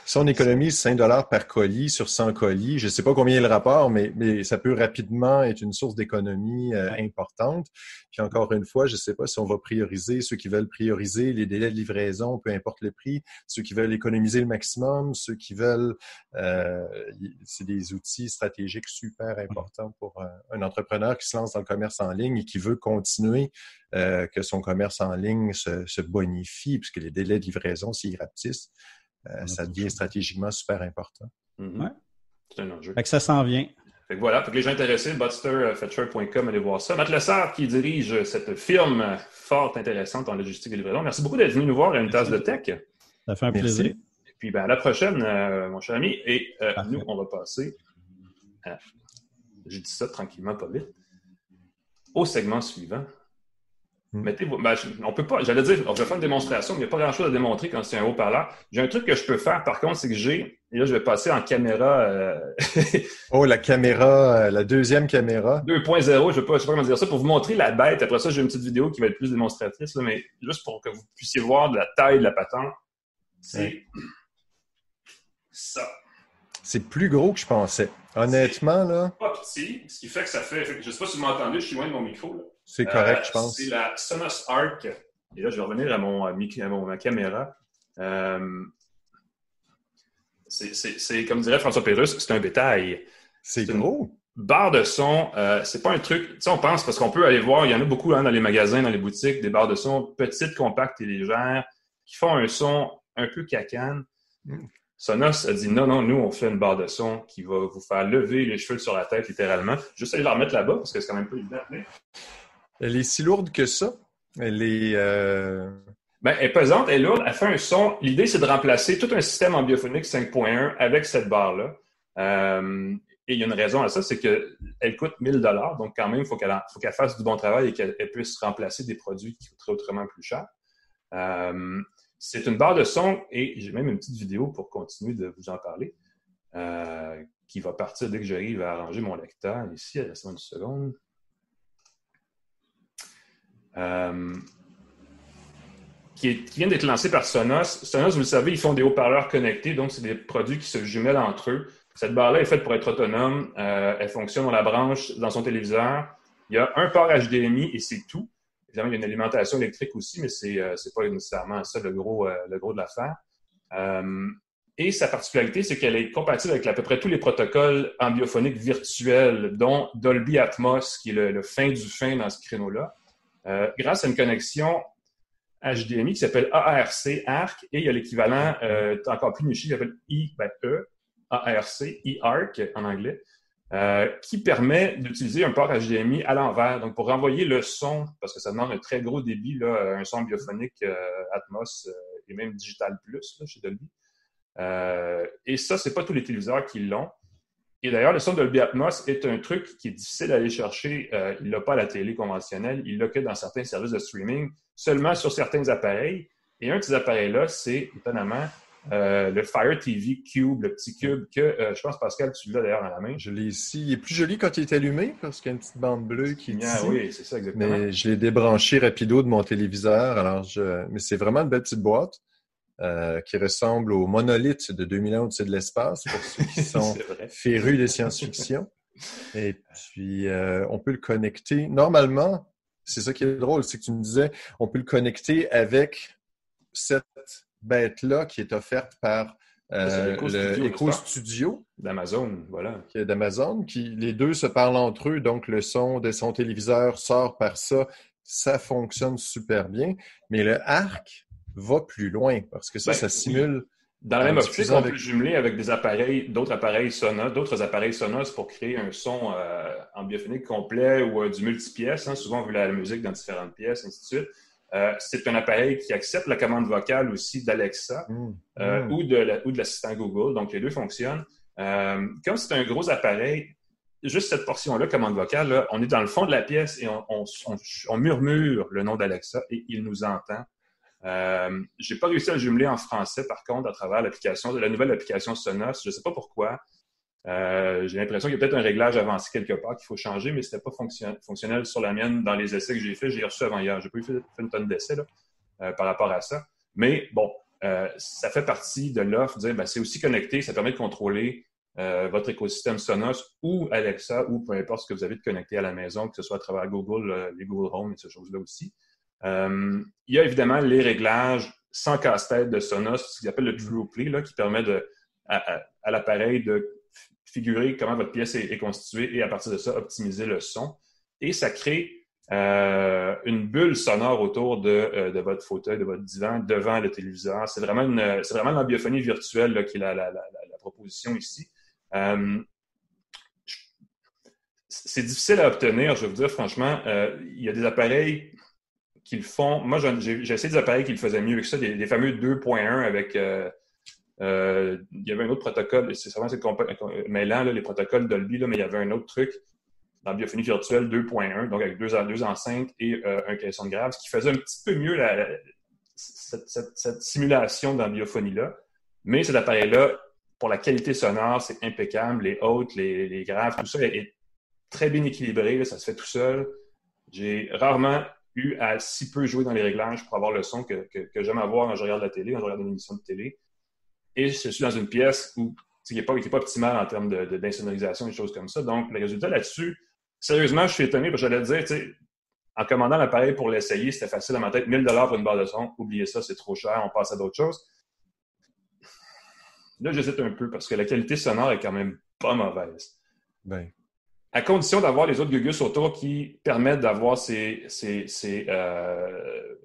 si on économise 5 dollars par colis sur 100 colis, je ne sais pas combien est le rapport, mais, mais ça peut rapidement être une source d'économie euh, importante. Puis encore une fois, je ne sais pas si on va prioriser ceux qui veulent prioriser les délais de livraison, peu importe le prix, ceux qui veulent économiser le maximum, ceux qui veulent... Euh, c'est des outils stratégiques super importants pour un, un, entrepreneur qui se lance dans le commerce en ligne et qui veut continuer euh, que son commerce en ligne se, se bonifie, puisque les délais de livraison, s'ils rapetissent, euh, ça devient stratégiquement super important.
Mm-hmm. C'est un enjeu. Fait que ça s'en vient.
Fait que voilà, pour les gens intéressés, butsterfetcher.com, allez voir ça. Matt Lessard qui dirige cette firme fort intéressante en logistique et livraison. Merci beaucoup d'être venu nous voir à une tasse de tech.
Ça fait un plaisir. Et
puis ben, à la prochaine, euh, mon cher ami. Et euh, nous, on va passer à... J'ai dit ça tranquillement, pas vite. Au segment suivant. Hmm. Mettez-vous. Ben, on peut pas. J'allais dire, on va faire une démonstration, mais il n'y a pas grand-chose à démontrer quand c'est un haut-parleur. J'ai un truc que je peux faire, par contre, c'est que j'ai. Et là, je vais passer en caméra. Euh,
oh, la caméra, euh, la deuxième caméra.
2.0, je ne sais pas comment dire ça, pour vous montrer la bête. Après ça, j'ai une petite vidéo qui va être plus démonstratrice, mais juste pour que vous puissiez voir de la taille de la patente. C'est ça.
C'est plus gros que je pensais. Honnêtement, là.
Pas petit, ce qui fait que ça fait. Je ne sais pas si vous m'entendez, je suis loin de mon micro. Là.
C'est correct, je pense.
C'est la Sonos Arc. Et là, je vais revenir à mon, à ma caméra. Euh, c'est, comme dirait François Pérusse, c'est un bétail.
C'est gros.
Barre de son, euh, c'est pas un truc. Tu sais, on pense parce qu'on peut aller voir, il y en a beaucoup hein, dans les magasins, dans les boutiques, des barres de son petites, compactes et légères qui font un son un peu cacane. Mm. Sonos a dit non, non, nous, on fait une barre de son qui va vous faire lever les cheveux sur la tête, littéralement. Juste aller la remettre là-bas parce que c'est quand même pas évident.
Elle est si lourde que ça. Elle est. Euh...
Ben, elle est pesante, elle est lourde, elle fait un son. L'idée, c'est de remplacer tout un système en biophonique 5.1 avec cette barre-là. Euh, et il y a une raison à ça, c'est qu'elle coûte 1000 dollars, donc quand même, il faut qu'elle fasse du bon travail et qu'elle puisse remplacer des produits qui coûteraient autrement plus cher. Euh, c'est une barre de son et j'ai même une petite vidéo pour continuer de vous en parler qui va partir dès que j'arrive à arranger mon lecteur ici. À la une seconde. Euh, qui, vient d'être lancé par Sonos. Sonos, vous le savez, ils font des haut-parleurs connectés, donc c'est des produits qui se jumellent entre eux. Cette barre-là est faite pour être autonome. Euh, elle fonctionne, dans la branche dans son téléviseur. Il y a un port HDMI et c'est tout. Évidemment, il y a une alimentation électrique aussi, mais ce n'est euh, pas nécessairement ça le gros, le gros de l'affaire. et sa particularité, c'est qu'elle est compatible avec à peu près tous les protocoles ambiophoniques virtuels, dont Dolby Atmos, qui est le fin du fin dans ce créneau-là. Euh, grâce à une connexion HDMI qui s'appelle ARC, ARC, et il y a l'équivalent euh, encore plus niché qui s'appelle I, ben, E, ARC, e-ARC en anglais, euh, qui permet d'utiliser un port HDMI à l'envers. Donc, pour renvoyer le son, parce que ça demande un très gros débit, là, un son biophonique Atmos et même Digital Plus chez Dolby. et ça, c'est pas tous les téléviseurs qui l'ont. Et d'ailleurs, le son Dolby Atmos est un truc qui est difficile à aller chercher. Euh, il l'a pas à la télé conventionnelle, il l'a que dans certains services de streaming, seulement sur certains appareils. Et un de ces appareils-là, c'est étonnamment euh, le Fire TV Cube, le petit cube que euh, je pense, Pascal, tu l'as d'ailleurs dans la main.
Je l'ai ici. Il est plus joli quand il est allumé parce qu'il y a une petite bande bleue qui est
ah, Oui, c'est ça, exactement.
Mais je l'ai débranché rapido de mon téléviseur. Alors, je... Mais c'est vraiment une belle petite boîte. Euh, qui ressemble au monolithe de 2001 au-dessus de l'espace, pour ceux qui sont férus de science-fiction. Et puis, euh, on peut le connecter. Normalement, c'est ça qui est drôle, c'est que tu me disais, on peut le connecter avec cette bête-là qui est offerte par euh, le Studio,
d'Amazon, voilà.
D'Amazon, qui les deux se parlent entre eux, donc le son de son téléviseur sort par ça, ça fonctionne super bien. Mais le arc, va plus loin parce que ça, ben, ça simule.
Dans la même optique, on peut jumeler avec des appareils, d'autres appareils Sonos, d'autres appareils Sonos pour créer un son euh, en biophonique complet ou euh, du multipièce. Hein. Souvent, on veut la musique dans différentes pièces, ainsi de suite. Euh, c'est un appareil qui accepte la commande vocale aussi d'Alexa mmh. Mmh. ou de l'assistant Google. Donc, les deux fonctionnent. comme c'est un gros appareil, juste cette portion-là, commande vocale, on est dans le fond de la pièce et on murmure le nom d'Alexa et il nous entend. Euh, je n'ai pas réussi à jumeler en français, par contre, à travers l'application, la nouvelle application Sonos. Je sais pas pourquoi. Euh, j'ai l'impression qu'il y a peut-être un réglage avancé quelque part qu'il faut changer, mais ce n'était pas fonctionnel sur la mienne dans les essais que j'ai faits. J'ai reçu avant hier. J'ai pas eu fait, une tonne d'essais euh, par rapport à ça. Mais bon, ça fait partie de l'offre. Ben, c'est aussi connecté. Ça permet de contrôler votre écosystème Sonos ou Alexa ou peu importe ce que vous avez de connecté à la maison, que ce soit à travers Google, les Google Home et ces choses-là aussi. Euh, il y a évidemment les réglages sans casse-tête de Sonos, ce qu'ils appelle le True Play, là, qui permet à, l'appareil de figurer comment votre pièce est, constituée et à partir de ça, optimiser le son. Et ça crée euh, une bulle sonore autour euh, de, votre fauteuil, de votre divan, devant le téléviseur. C'est vraiment, une, c'est vraiment l'ambiophonie virtuelle qui est la, proposition ici. c'est difficile à obtenir, je vous dire franchement. Il y a des appareils qui le font. Moi, j'ai essayé des appareils qui le faisaient mieux que ça, des, fameux 2.1 avec. Euh, euh, il y avait un autre protocole, c'est vraiment mêlant, là, les protocoles Dolby, là, mais il y avait un autre truc dans biophonie virtuelle 2.1, donc avec deux, enceintes et un caisson de grave, ce qui faisait un petit peu mieux cette, simulation dans la biophonie-là. Mais cet appareil-là, pour la qualité sonore, c'est impeccable. Les hautes, les, les, graves, tout ça est très bien équilibré. ça se fait tout seul. J'ai rarement eu à si peu jouer dans les réglages pour avoir le son que, j'aime avoir quand je regarde la télé, quand je regarde une émission de télé. Et je suis dans une pièce où qui n'est pas, pas optimale en termes d'insonorisation de, et choses comme ça. Donc, le résultat là-dessus, sérieusement, je suis étonné parce que j'allais dire, en commandant l'appareil pour l'essayer, c'était facile à ma tête. 1000 pour une barre de son, oubliez ça, c'est trop cher, on passe à d'autres choses. Là, j'hésite un peu parce que la qualité sonore est quand même pas mauvaise.
Ben.
À condition d'avoir les autres gugus autour qui permettent d'avoir ces, euh,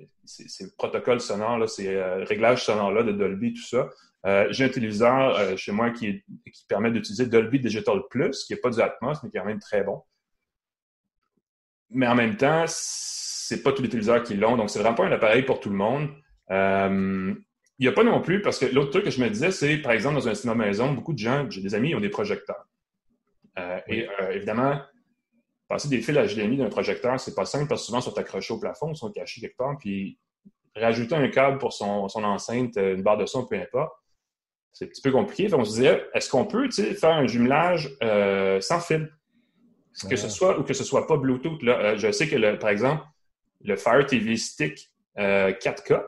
protocoles sonores, ces euh, réglages sonores-là de Dolby, tout ça. Euh, j'ai un téléviseur chez moi qui, permet d'utiliser Dolby Digital Plus, qui n'est pas du Atmos, mais qui est quand même très bon. Mais en même temps, c'est pas tous les téléviseurs qui l'ont, donc c'est vraiment pas un appareil pour tout le monde. Il n'y a pas non plus, parce que l'autre truc que je me disais, c'est, par exemple, dans un cinéma maison, beaucoup de gens, j'ai des amis, qui ont des projecteurs. Euh, et euh, évidemment, passer des fils HDMI d'un projecteur, c'est pas simple parce que souvent, ils sont accrochés au plafond, ils sont cachés quelque part. Puis, rajouter un câble pour son, enceinte, euh, une barre de son, peu importe, c'est un petit peu compliqué. on se disait, est-ce qu'on peut faire un jumelage sans fil? Que ce soit ou que ce soit pas Bluetooth. Là, je sais que, par exemple, le Fire TV Stick 4K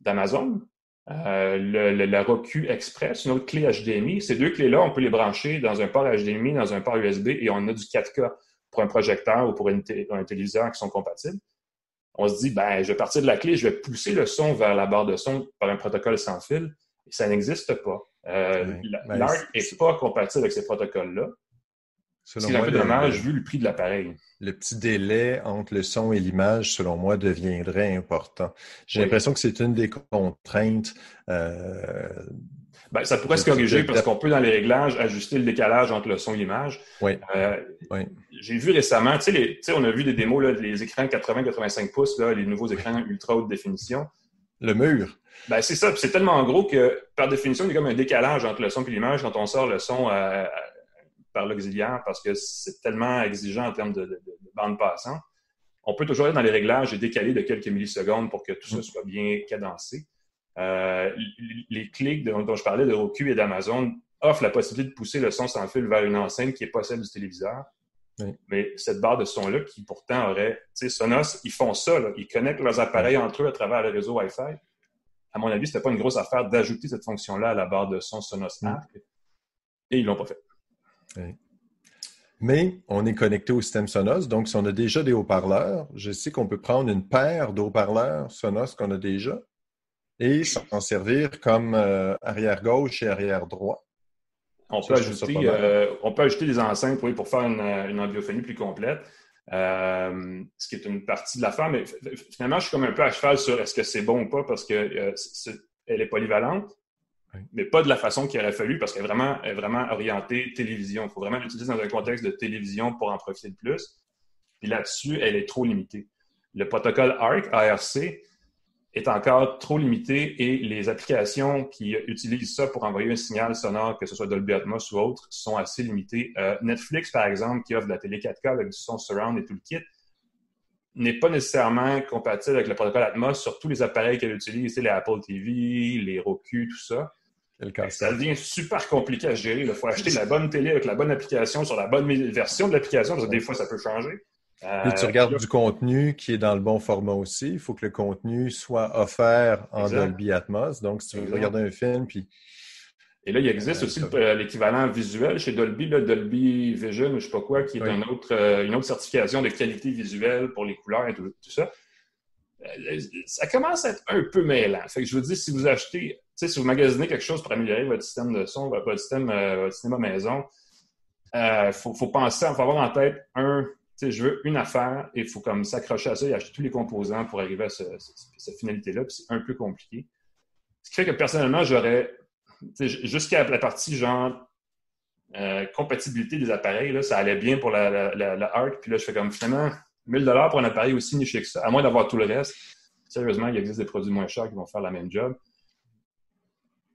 d'Amazon, euh, le, la Roku Express, une autre clé HDMI. Ces deux clés-là, on peut les brancher dans un port HDMI, dans un port USB et on a du 4K pour un projecteur ou pour un téléviseur qui sont compatibles. On se dit, ben, je vais partir de la clé, je vais pousser le son vers la barre de son par un protocole sans fil. Et ça n'existe pas. Euh, n'est ben, pas compatible avec ces protocoles-là. C'est un peu dommage vu le prix de l'appareil.
Le petit délai entre le son et l'image, selon moi, deviendrait important. J'ai l'impression que c'est une des contraintes. Euh,
ben, ça pourrait se corriger parce qu'on peut, dans les réglages, ajuster le décalage entre le son et l'image.
Oui. Euh,
j'ai vu récemment, tu sais, on a vu des démos, là, les écrans 80-85 pouces, là, les nouveaux écrans ultra haute définition.
Le mur.
Ben, c'est ça. C'est tellement gros que, par définition, il y a comme un décalage entre le son et l'image quand on sort le son à, par l'auxiliaire parce que c'est tellement exigeant en termes de, bande passante. On peut toujours aller dans les réglages et décaler de quelques millisecondes pour que tout ça mm. soit bien cadencé. Euh, les clics dont je parlais de Roku et d'Amazon offrent la possibilité de pousser le son sans fil vers une enceinte qui n'est pas celle du téléviseur. Mais cette barre de son-là, qui pourtant aurait, tu sais, Sonos, ils font ça, ils connectent leurs appareils entre eux à travers le réseau Wi-Fi. À mon avis, c'était pas une grosse affaire d'ajouter cette fonction-là à la barre de son Sonos mm. Arc. Et ils l'ont pas fait.
Mais on est connecté au système Sonos, donc si on a déjà des haut-parleurs, je sais qu'on peut prendre une paire de haut-parleurs Sonos qu'on a déjà et s'en servir comme euh, arrière gauche et arrière droit.
On peut, ajouter, euh, on peut ajouter des enceintes pour faire une, une plus complète, euh, ce qui est une partie de l'affaire. Mais finalement, je suis comme un peu à cheval sur est-ce que c'est bon ou pas parce qu'elle est polyvalente mais pas de la façon qu'il aurait fallu parce qu'elle est vraiment, vraiment orientée télévision. Il faut vraiment l'utiliser dans un contexte de télévision pour en profiter de plus. Puis là-dessus, elle est trop limitée. Le protocole ARC, ARC, est encore trop limité et les applications qui utilisent ça pour envoyer un signal sonore, que ce soit Dolby Atmos ou autre, sont assez limitées. Euh, Netflix, par exemple, qui offre de la télé 4K avec du son surround et tout le kit, n'est pas nécessairement compatible avec le protocole Atmos sur tous les appareils qu'elle utilise, les Apple TV, les Roku, tout ça. Ça devient super compliqué à gérer. Il faut acheter la bonne télé avec la bonne application sur la bonne version de l'application, parce que des fois, ça peut changer.
Et tu regardes du contenu qui est dans le bon format aussi. Il faut que le contenu soit offert en Dolby Atmos. Donc, si tu veux regarder un film, puis...
Et là, il existe aussi l'équivalent visuel chez Dolby, Dolby Vision ou je ne sais pas quoi, qui est autre, euh, une autre certification de qualité visuelle pour les couleurs et tout, ça. Euh, ça commence à être un peu mêlant. Fait que je vous dis, si vous achetez si vous magasinez quelque chose pour améliorer votre système de son, votre système, euh, cinéma maison, il euh, faut, penser, faut avoir en tête un, je veux une affaire et il faut comme s'accrocher à ça et acheter tous les composants pour arriver à cette finalité-là. c'est un peu compliqué. Ce qui fait que personnellement, j'aurais, jusqu'à la partie genre compatibilité des appareils, ça allait bien pour la, la. Puis là, je fais comme finalement 1000 pour un appareil aussi niché que ça, à moins d'avoir tout le reste. Sérieusement, il existe des produits moins chers qui vont faire la même job.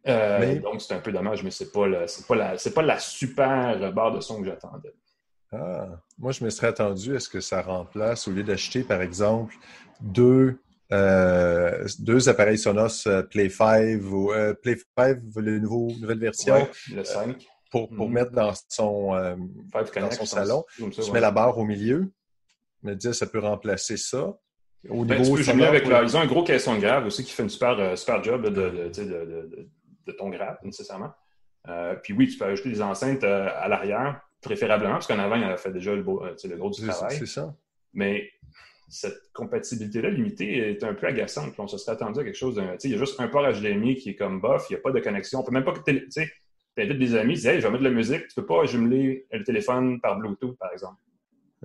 Donc, c'est un peu dommage, mais c'est pas, pas, la, pas la super barre de son que j'attendais.
Ah, moi, je me serais attendu à ce que ça remplace, au lieu d'acheter, par exemple, deux, euh, deux appareils Sonos euh, Play 5 ou euh, Play 5, le nouveau, nouvelle version.
le 5.
pour, pour mhm. mettre dans son, dans son salon. tu mets la barre au milieu. Me disais, ça peut remplacer ça.
Au ben, niveau tu peux avec Ils ont un gros caisson de grave aussi qui fait une super, super job de, de, de, de, ton grave, nécessairement. puis oui, tu peux ajouter des enceintes à l'arrière préférablement, parce qu'en avant, il a fait déjà le, beau, euh, le gros du travail.
C'est ça.
Mais cette compatibilité-là limitée est un peu agaçante. on se serait attendu à quelque chose d'un. Il y a juste un port HDMI qui est comme bof, il n'y a pas de connexion. On peut même pas. Tu sais, des amis, ils disent Hey, je vais mettre de la musique, tu peux pas jumeler le téléphone par Bluetooth, par exemple.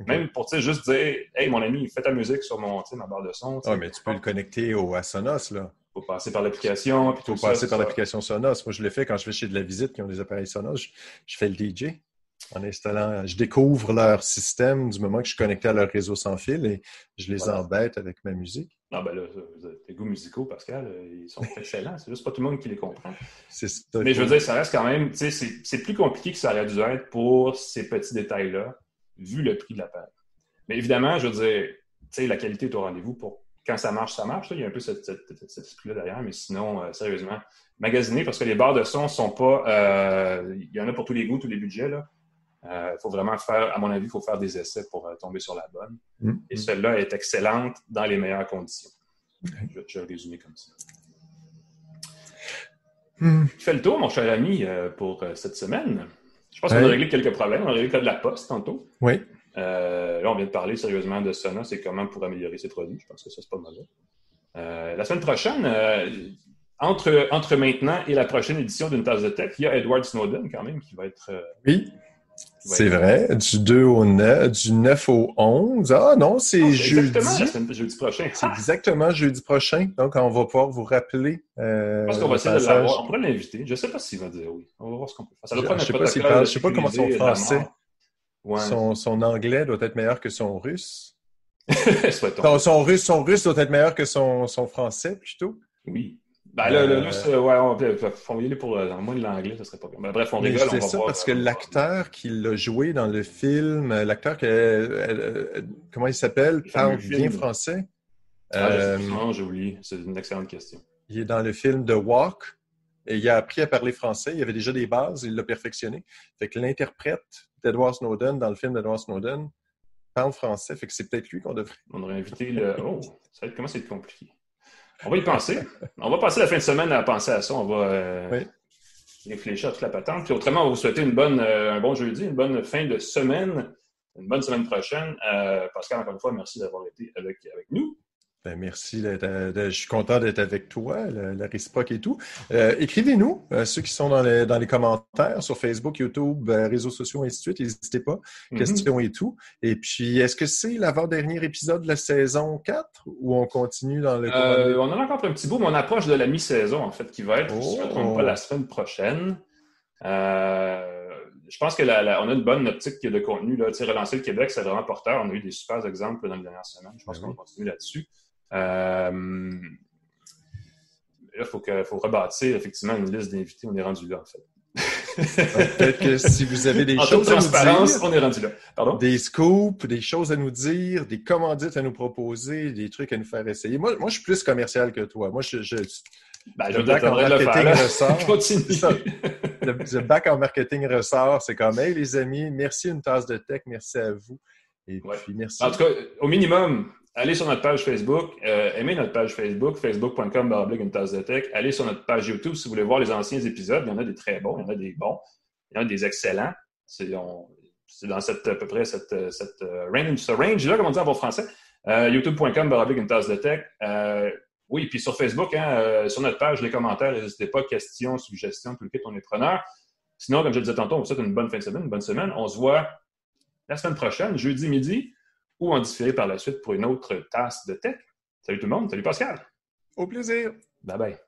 Même pour juste dire Hey, mon ami, fais ta musique sur mon, ma barre de son.
Oui, mais tu peux le connecter au, à Sonos, là.
Il faut passer par l'application.
Il faut passer par l'application Sonos. Moi, je l'ai fait quand je vais chez de la visite qui ont des appareils Sonos. je fais le DJ en installant. Je découvre leur système du moment que je suis connecté à leur réseau sans fil et je les embête avec ma musique.
Non, ben là, tes goûts musicaux, Pascal, ils sont excellents. C'est juste pas tout le monde qui les comprend. Mais je veux dire, ça reste quand même, tu sais, c'est plus compliqué que ça aurait dû être pour ces petits détails-là, vu le prix de la paire. Mais évidemment, je veux dire, tu sais, la qualité est au rendez-vous pour quand ça marche, ça marche. Il y a un peu cet, esprit-là derrière, mais sinon, euh, sérieusement, magasiner, parce que les barres de son sont pas. Euh, il y en a pour tous les goûts, tous les budgets. Là. Il euh, faut vraiment faire, à mon avis, il faut faire des essais pour tomber sur la bonne. Mm. Et celle-là est excellente dans les meilleures conditions. Je, vais résumer comme ça. Mm. Tu fais le tour, mon cher ami, pour cette semaine. Je pense qu'on a réglé quelques problèmes. On a réglé le cas de la poste tantôt.
Oui.
là, on vient de parler sérieusement de Sonos et comment pour améliorer ses produits. Je pense que ça, c'est pas mal. la semaine prochaine, entre, entre maintenant et la prochaine édition d'une tasse de tech, il y a Edward Snowden quand même qui va être.
oui. C'est vrai, du 2 au 9, du 9 au 11. Ah non, c'est jeudi.
Exactement jeudi prochain.
C'est exactement jeudi prochain. Donc, on va pouvoir vous rappeler.
Euh, je pense qu'on va essayer de l'avoir. On pourrait l'inviter. Je ne sais pas s'il va dire oui. On va voir ce qu'on peut faire. Ça
je ne sais, pas, sais pas comment son français. Son, son, anglais doit être meilleur que son russe. son, son, russe, son russe doit être meilleur que son, son français, plutôt.
Oui. Ben là, là, là ouais, on peut, y aller pour euh, moins de l'anglais, ça serait pas bien. Ben, bref, on rigole, va
ça parce que euh, l'acteur qui l'a joué dans le film, euh, l'acteur que comment il s'appelle, parle bien français.
Ah, non, j'ai oublié. C'est une excellente question.
Il est dans le film The Walk et il a appris à parler français. Il avait déjà des bases, il l'a perfectionné. Fait que l'interprète d'Edward Snowden dans le film d'Edward Snowden parle français. Fait que c'est peut-être lui qu'on devrait.
On aurait invité le. Oh, ça va être comment c'est compliqué? On va y penser. on va passer la fin de semaine à penser à ça. On va euh, réfléchir à toute la patente. Puis autrement, on va vous souhaiter une bonne, euh, un bon jeudi, une bonne fin de semaine, une bonne semaine prochaine. Euh, Pascal, encore une fois, merci d'avoir été avec, avec nous.
Ben, merci. je suis content d'être avec toi, la, réciproque et tout. Euh, écrivez-nous, euh, ceux qui sont dans les, dans les, commentaires sur Facebook, YouTube, euh, réseaux sociaux, ainsi de suite. N'hésitez pas. Mm-hmm. Questions et tout. Et puis, est-ce que c'est l'avant-dernier épisode de la saison 4 ou on continue dans le.
on en a encore un petit bout, mais on approche de la mi-saison, en fait, qui va être, si je ne me trompe pas, la semaine prochaine. je pense qu'on a une bonne optique de contenu. Là. relancer le Québec, c'est vraiment porteur. On a eu des super exemples dans les dernières semaines. Je pense ben qu'on va continuer là-dessus. Euh, là, il faut, faut rebâtir effectivement une liste d'invités. On est rendu là, en fait.
Peut-être que si vous avez des choses à nous dire,
on est rendu là. Pardon?
Des scoops, des choses à nous dire, des commandites à nous proposer, des trucs à nous faire essayer. Moi, moi je suis plus commercial que toi. Moi, je, je,
ben, le bac en marketing ressort.
le, le, bac en marketing ressort. C'est comme, hey les amis, merci une tasse de tech, merci à vous. Et puis, merci.
En tout cas, au minimum, allez sur notre page Facebook, euh, aimez notre page Facebook, facebook.com une tasse tech. Allez sur notre page YouTube si vous voulez voir les anciens épisodes. Il y en a des très bons, il y en a des bons, il y en a des excellents. C'est dans cette, à peu près cette, euh, range, ce range-là, comme on dit en bon français. Euh, YouTube.com une tasse tech. Oui, puis sur Facebook, hein, sur notre page, les commentaires, n'hésitez pas, questions, suggestions, tout le kit, on est preneur. Sinon, comme je le disais tantôt, on vous souhaite une bonne fin de semaine, une bonne semaine. On se voit la semaine prochaine, jeudi midi ou en différer par la suite pour une autre tasse de tech. Salut tout le monde. Salut Pascal.
Au plaisir.
Bye bye.